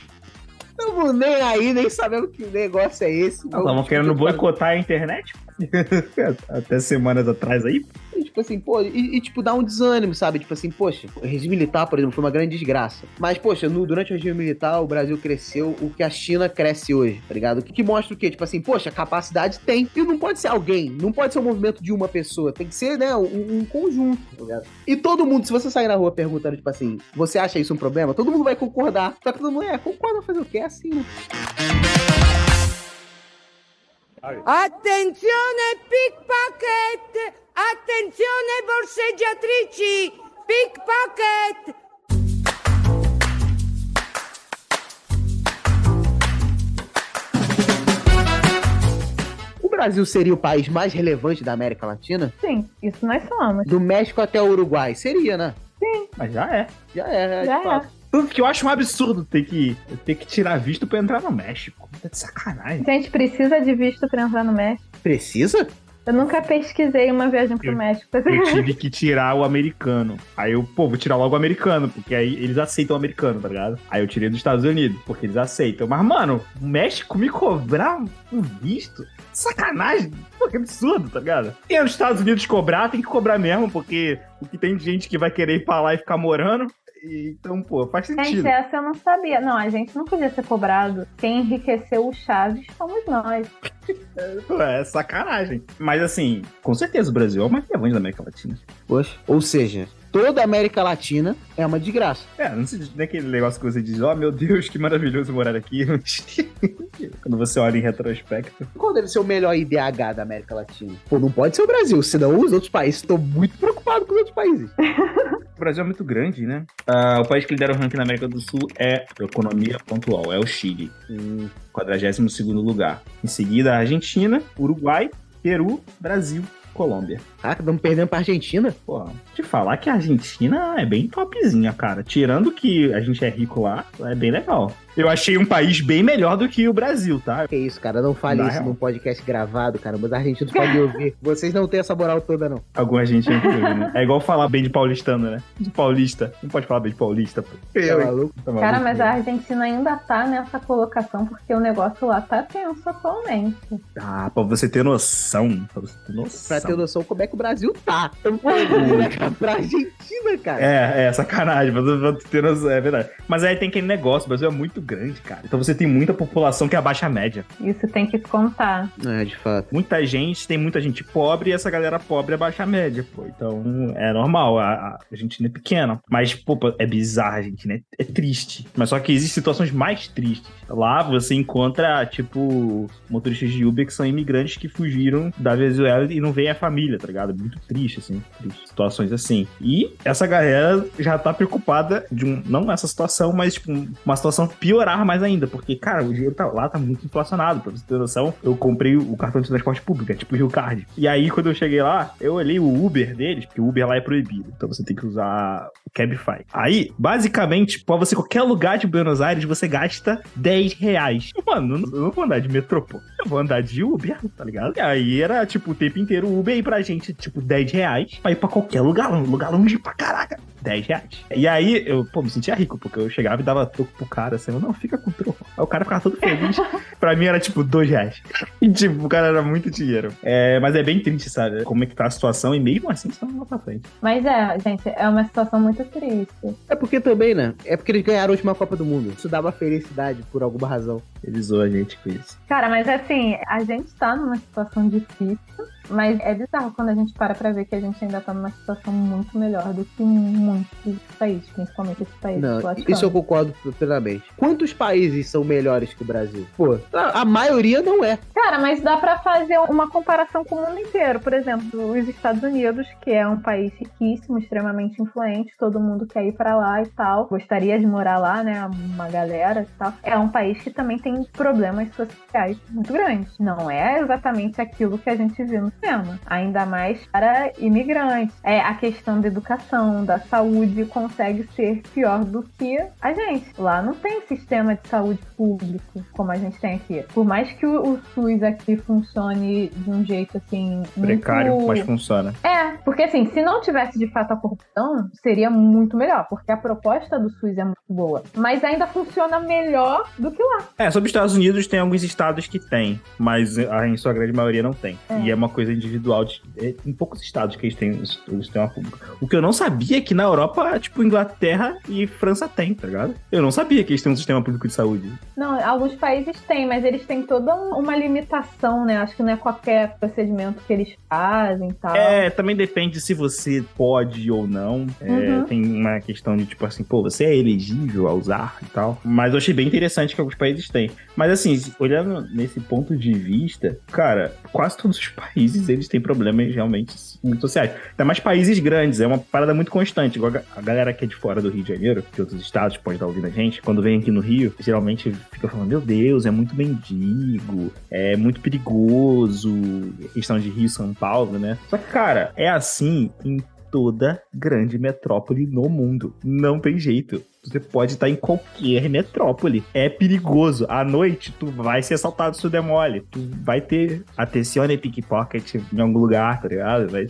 Tamo nem aí, nem sabendo que negócio é esse. Estavam querendo boicotar a internet [LAUGHS] até semanas atrás aí. E, tipo assim, pô, e, e, tipo, dá um desânimo, sabe? Tipo assim, poxa, o regime militar, por exemplo, foi uma grande desgraça. Mas, poxa, no, durante o regime militar, o Brasil cresceu o que a China cresce hoje, tá ligado? O que, que mostra o quê? Tipo assim, poxa, capacidade tem. E não pode ser alguém, não pode ser um movimento de uma pessoa, tem que ser, né, um, um conjunto, tá ligado? E todo mundo, se você sair na rua perguntando, tipo assim, você acha isso um problema? Todo mundo vai concordar. Só que todo mundo, é, concorda, fazer o quê? É assim, né? Attenzione pickpocket! Attenzione borseggiatrici! Pickpocket! O Brasil seria o país mais relevante da América Latina? Sim, isso nós somos. Do México até o Uruguai? Seria, né? Sim. Mas já é. Já é, Já de fato. Tanto que eu acho um absurdo ter que, ter que tirar visto pra entrar no México. Tá de sacanagem. Gente, precisa de visto pra entrar no México. Precisa? Eu nunca pesquisei uma viagem pro Eu- México. Eu tive que tirar o americano. Aí eu, pô, vou tirar logo o americano, porque aí eles aceitam o americano, tá ligado? Aí eu tirei dos Estados Unidos, porque eles aceitam. Mas, mano, o México me cobrar um visto? Sacanagem. Pô, que absurdo, tá ligado? E os Estados Unidos cobrar, tem que cobrar mesmo, porque o que tem de gente que vai querer ir pra lá e ficar morando. E, então, pô, faz Gente, sentido. essa eu não sabia. Não, a gente não podia ser cobrado. Quem enriqueceu o Chaves fomos nós. [LAUGHS] É sacanagem. Mas assim, com certeza o Brasil é o mais relevante da América Latina. Poxa. Ou seja, toda a América Latina é uma desgraça. É, não sei, não é aquele negócio que você diz, ó meu Deus, que maravilhoso morar aqui. [LAUGHS] Quando você olha em retrospecto. Qual deve ser o melhor IDH da América Latina? Pô, não pode ser o Brasil, senão os outros países estão muito preocupados com os outros países. [LAUGHS] O Brasil é muito grande, né? Ah, o país que lidera o ranking na América do Sul é economia pontual, é o Chile. Em 42 lugar. Em seguida, a Argentina, Uruguai, Peru, Brasil, Colômbia. Caraca, estamos perdendo pra Argentina? Pô, te falar que a Argentina é bem topzinha, cara. Tirando que a gente é rico lá, é bem legal. Eu achei um país bem melhor do que o Brasil, tá? Que isso, cara, não fale Na isso real. num podcast gravado, cara. Os argentinos podem ouvir. [LAUGHS] Vocês não têm essa moral toda, não. Alguma gente né? É igual falar bem de paulistano, né? De paulista. Não pode falar bem de paulista, pô. Tá maluco? Tá maluco, Cara, mas né? a Argentina ainda tá nessa colocação porque o negócio lá tá tenso atualmente. Ah, pra você ter noção. Pra você ter noção. Pra ter noção como é que o Brasil tá. Estamos cara, pra Argentina, cara. É, é, sacanagem, mas eu vou ter noção, é verdade. Mas aí tem aquele negócio, o Brasil é muito grande, cara. Então você tem muita população que abaixa a média. Isso tem que contar. É, de fato. Muita gente, tem muita gente pobre e essa galera pobre abaixa a média, pô. Então é normal, a, a Argentina é pequena. Mas, pô, pô, é bizarro, a Argentina é, é triste. Mas só que existem situações mais tristes. Lá você encontra, tipo, motoristas de Uber que são imigrantes que fugiram da Venezuela e não veem a família, tá ligado? Muito triste, assim. Triste. Situações assim. E essa galera já tá preocupada de um. Não essa situação, mas, tipo, uma situação piorar mais ainda. Porque, cara, o dinheiro tá, lá tá muito inflacionado. Pra você ter noção, eu comprei o cartão de transporte público, é tipo o Rio Card. E aí, quando eu cheguei lá, eu olhei o Uber deles, porque o Uber lá é proibido. Então você tem que usar o Cabify. Aí, basicamente, pra você qualquer lugar de Buenos Aires, você gasta 10 reais. Mano, eu não vou andar de metrô, pô. Eu vou andar de Uber, tá ligado? E aí era, tipo, o tempo inteiro o Uber aí pra gente, tipo, 10 reais pra ir pra qualquer lugar, um lugar longe pra caraca. 10 reais. E aí, eu, pô, me sentia rico, porque eu chegava e dava troco pro cara, assim, eu, não, fica com troco. Aí o cara ficava todo feliz. [LAUGHS] pra mim era, tipo, 2 reais. E, tipo, o cara era muito dinheiro. É, mas é bem triste, sabe? Como é que tá a situação, e mesmo assim, só não vai pra frente. Mas é, gente, é uma situação muito triste. É porque também, né? É porque eles ganharam a última Copa do Mundo. Isso uma felicidade por alguma razão. Ele zoou a gente com isso. Cara, mas assim, a gente tá numa situação difícil, mas é bizarro quando a gente para pra ver que a gente ainda tá numa situação muito melhor do que muitos países, principalmente esse país. Não, isso eu concordo plenamente. Quantos países são melhores que o Brasil? Pô, a, a maioria não é. Cara, mas dá pra fazer uma comparação com o mundo inteiro. Por exemplo, os Estados Unidos, que é um país riquíssimo, extremamente influente, todo mundo quer ir pra lá e tal, gostaria de morar lá, né? Uma galera e tal. É um país que também tem problemas sociais muito grandes. Não é exatamente aquilo que a gente viu no cinema. Ainda mais para imigrantes. É a questão da educação, da saúde saúde consegue ser pior do que a gente. Lá não tem sistema de saúde público como a gente tem aqui. Por mais que o, o SUS aqui funcione de um jeito assim. Precário, muito... mas funciona. É, porque assim, se não tivesse de fato a corrupção, seria muito melhor, porque a proposta do SUS é muito boa. Mas ainda funciona melhor do que lá. É, sobre os Estados Unidos, tem alguns estados que tem, mas a, em sua grande maioria não tem. É. E é uma coisa individual. De, é, em poucos estados que eles têm o sistema público. O que eu não sabia é que na Europa, tipo, Inglaterra e França tem, tá ligado? Eu não sabia que eles têm um sistema público de saúde. Não, alguns países têm, mas eles têm toda um- uma limitação, né? Acho que não é qualquer procedimento que eles fazem e tal. É, também depende se você pode ou não. É, Uhum. Tem uma questão de, tipo assim, pô, você é elegível a usar e tal. Mas eu achei bem interessante que alguns países têm. Mas assim, olhando nesse ponto de vista, cara, quase todos os [LAUGHS] países eles têm problemas realmente muito sociais. Ainda mais países grandes, é uma parada muito constante. Igual a galera que é de fora do Rio de Janeiro, de outros estados, pode estar ouvindo a gente, quando vem aqui no Rio, geralmente fica falando, meu Deus, é muito mendigo, é muito perigoso, questão de Rio e São Paulo, né? Só que, cara, é assim em toda grande metrópole no mundo. Não tem jeito. Você pode estar em qualquer metrópole. É perigoso. À noite, tu vai ser assaltado se tu der mole. Tu vai ter atenção e pickpocket em algum lugar, tá ligado? Vai-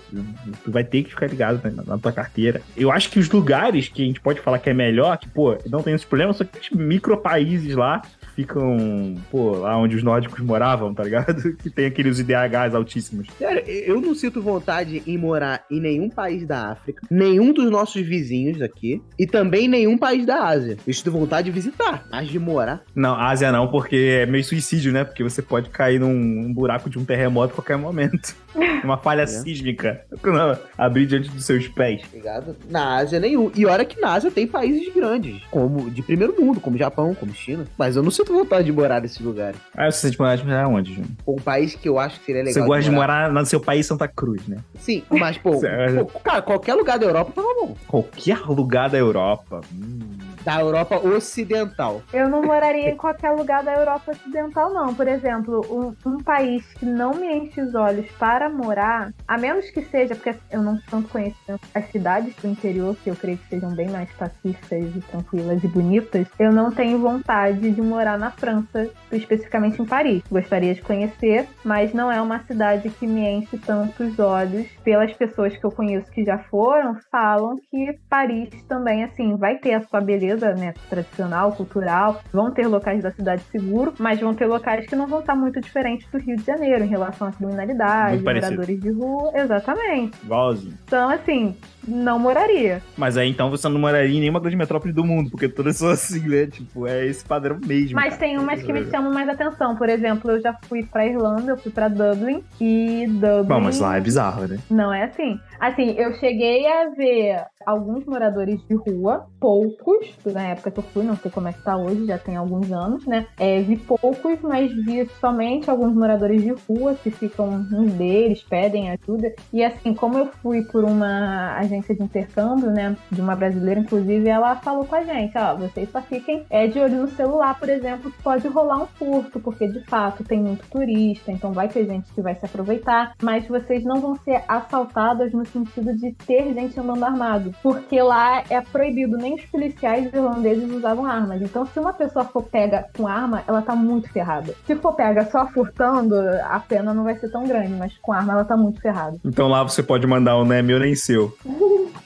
tu vai ter que ficar ligado na, na tua carteira. Eu acho que os lugares que a gente pode falar que é melhor, que, pô, não tem esse problema, só que tem micro países lá ficam, pô, lá onde os nórdicos moravam, tá ligado? [LAUGHS] Que tem aqueles IDHs altíssimos. Sério, eu não sinto vontade em morar em nenhum país da África, nenhum dos nossos vizinhos aqui e também nenhum país da Ásia. Eu sinto vontade de visitar, mas de morar. Não, Ásia não, porque é meio suicídio, né? Porque você pode cair num, num buraco de um terremoto a qualquer momento. [LAUGHS] Uma falha sísmica. Não, abrir diante dos seus pés. Ligado? Na Ásia nenhum. E olha que na Ásia tem países grandes, como de primeiro mundo, como Japão, como China. Mas eu não sinto vontade de morar nesses lugares. Ah, você de morar de morar onde, Júnior? Um país que eu acho que seria legal. Você gosta de morar no seu país, Santa Cruz, né? Sim, mas, pô, [LAUGHS] pô, cara, qualquer lugar da Europa tava bom. Qualquer lugar da Europa. Hum. Da Europa Ocidental. Eu não moraria em qualquer lugar da Europa Ocidental, não. Por exemplo, um, um país que não me enche os olhos para morar, a menos que seja, porque eu não tanto conheço as cidades do interior, que eu creio que sejam bem mais pacíficas e tranquilas e bonitas, eu não tenho vontade de morar na França, especificamente em Paris. Gostaria de conhecer, mas não é uma cidade que me enche tanto os olhos. Pelas pessoas que eu conheço que já foram, falam que Paris também, assim, vai ter a sua beleza, né, tradicional, cultural, vão ter locais da cidade seguro, mas vão ter locais que não vão estar muito diferentes do Rio de Janeiro em relação à criminalidade, moradores de rua, exatamente. Igualzinho. Então, assim, não moraria. Mas aí então você não moraria em nenhuma grande metrópole do mundo, porque todas são assim, né? Tipo, é esse padrão mesmo. Mas cara. tem umas que me chamam mais atenção. Por exemplo, eu já fui pra Irlanda, eu fui pra Dublin e Dublin. Bom, mas lá é bizarro, né? Não é assim. Assim, eu cheguei a ver alguns moradores de rua, poucos, na época que eu fui, não sei como é que tá hoje, já tem alguns anos, né? É, vi poucos, mas vi somente alguns moradores de rua que ficam uns deles, pedem ajuda. E assim, como eu fui por uma agência de intercâmbio, né? De uma brasileira, inclusive, ela falou com a gente, ó, vocês só fiquem é, de olho no celular, por exemplo, que pode rolar um furto, porque de fato tem muito turista, então vai ter gente que vai se aproveitar, mas vocês não vão ser assaltadas no sentido de ter gente andando armado, porque lá é proibido, nem os policiais irlandeses usavam armas. Então, se uma pessoa for pega com arma, ela tá muito ferrada. Se for pega só furtando, a pena não vai ser tão grande, mas com arma ela tá muito ferrada. Então lá você pode mandar um não é meu nem seu. [LAUGHS]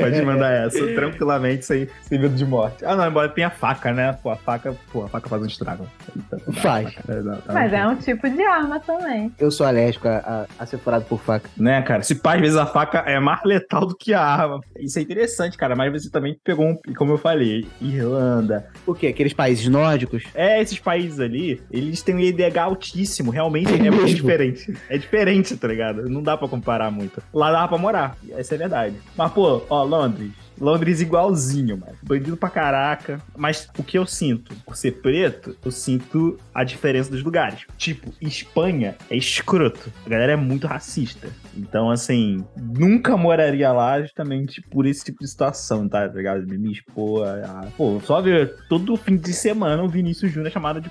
pode mandar essa, tranquilamente, sem, sem medo de morte. Ah, não, embora tenha faca, né? Pô, a faca, pô, a faca faz um estrago. Faz. É, não, tá Mas bom. é um tipo de arma também. Eu sou alérgico a, a- a ser furado por faca. Né, cara? Se pá, às vezes a faca é mais letal do que a arma. Isso é interessante, cara. Mas você também pegou um, como eu falei, Irlanda. O quê? Aqueles países nórdicos? É, esses países ali, eles têm um IDH altíssimo. Realmente é muito [LAUGHS] diferente. É diferente, tá ligado? Não dá pra comparar muito. Lá dá pra morar. Essa é a verdade. Mas, pô, ó, Londres. Londres igualzinho, mano. Bandido pra caraca. Mas o que eu sinto? Por ser preto, eu sinto a diferença dos lugares. Tipo, Espanha é escroto. A galera é muito racista. Então, assim, nunca moraria lá justamente por esse tipo de situação, tá? Tá ligado? Me expor a... Pô, só ver todo fim de semana o Vinícius Júnior é chamado de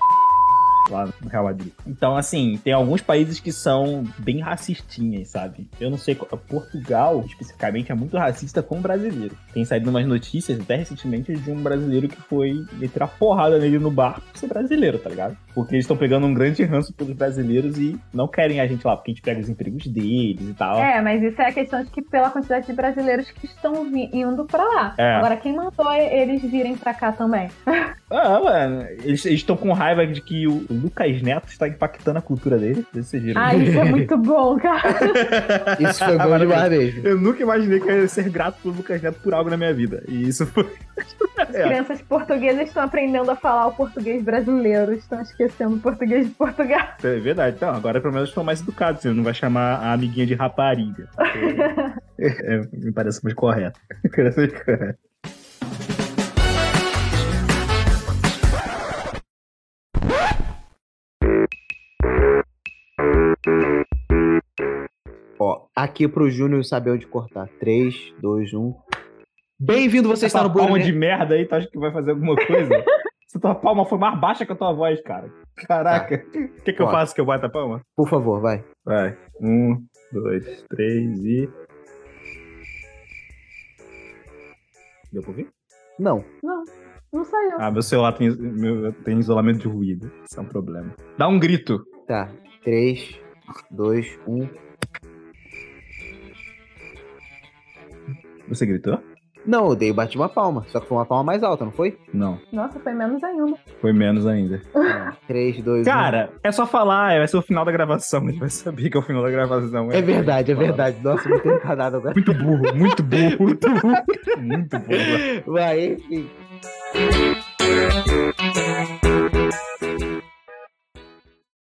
lá no Real Madrid. Então, assim, tem alguns países que são bem racistinhas, sabe? Eu não sei, Portugal, especificamente, é muito racista com o brasileiro. Tem saído umas notícias, até recentemente, de um brasileiro que foi meter a porrada nele no bar por ser brasileiro, tá ligado? Porque eles estão pegando um grande ranço pelos brasileiros e não querem a gente lá, porque a gente pega os empregos deles e tal. É, mas isso é a questão de que pela quantidade de brasileiros que estão indo pra lá. É. Agora, quem mandou eles virem pra cá também? [LAUGHS] Ah, mano, eles estão com raiva de que o Lucas Neto está impactando a cultura dele. Vocês viram? Ah, isso é [LAUGHS] muito bom, cara. Isso foi bom demais mesmo. Eu nunca imaginei que eu ia ser grato pelo Lucas Neto por algo na minha vida. E isso foi. As crianças portuguesas estão aprendendo a falar o português brasileiro, estão esquecendo o português de Portugal. É verdade. Então, agora pelo menos estão mais educados. Você não vai chamar a amiguinha de rapariga. [LAUGHS] É, me parece mais correto. [LAUGHS] aqui pro Júnior saber onde cortar. 3, 2, 1. Bem-vindo, você está Essa no Bueiro palma de merda aí, tu acha que vai fazer alguma coisa? [LAUGHS] Essa tua palma foi mais baixa que a tua voz, cara. Caraca. O que, que eu faço que eu bato a palma? Por favor, vai. Vai. Um, dois, três e. Deu pra ouvir? Não. Não, não saiu. Ah, meu celular tem, meu, tem isolamento de ruído. Isso é um problema. Dá um grito. Tá. 3, 2, 1. Você gritou? Não, eu dei, bati uma palma. Só que foi uma palma mais alta, não foi? Não. Nossa, foi menos ainda. Foi menos ainda. 3, 2, 1. Cara, é só falar, vai ser o final da gravação. Ele vai saber que é o final da gravação. É verdade, é verdade. Nossa, muito encanado agora. Muito burro, muito [LAUGHS] burro, muito burro. Muito burro. Vai, enfim.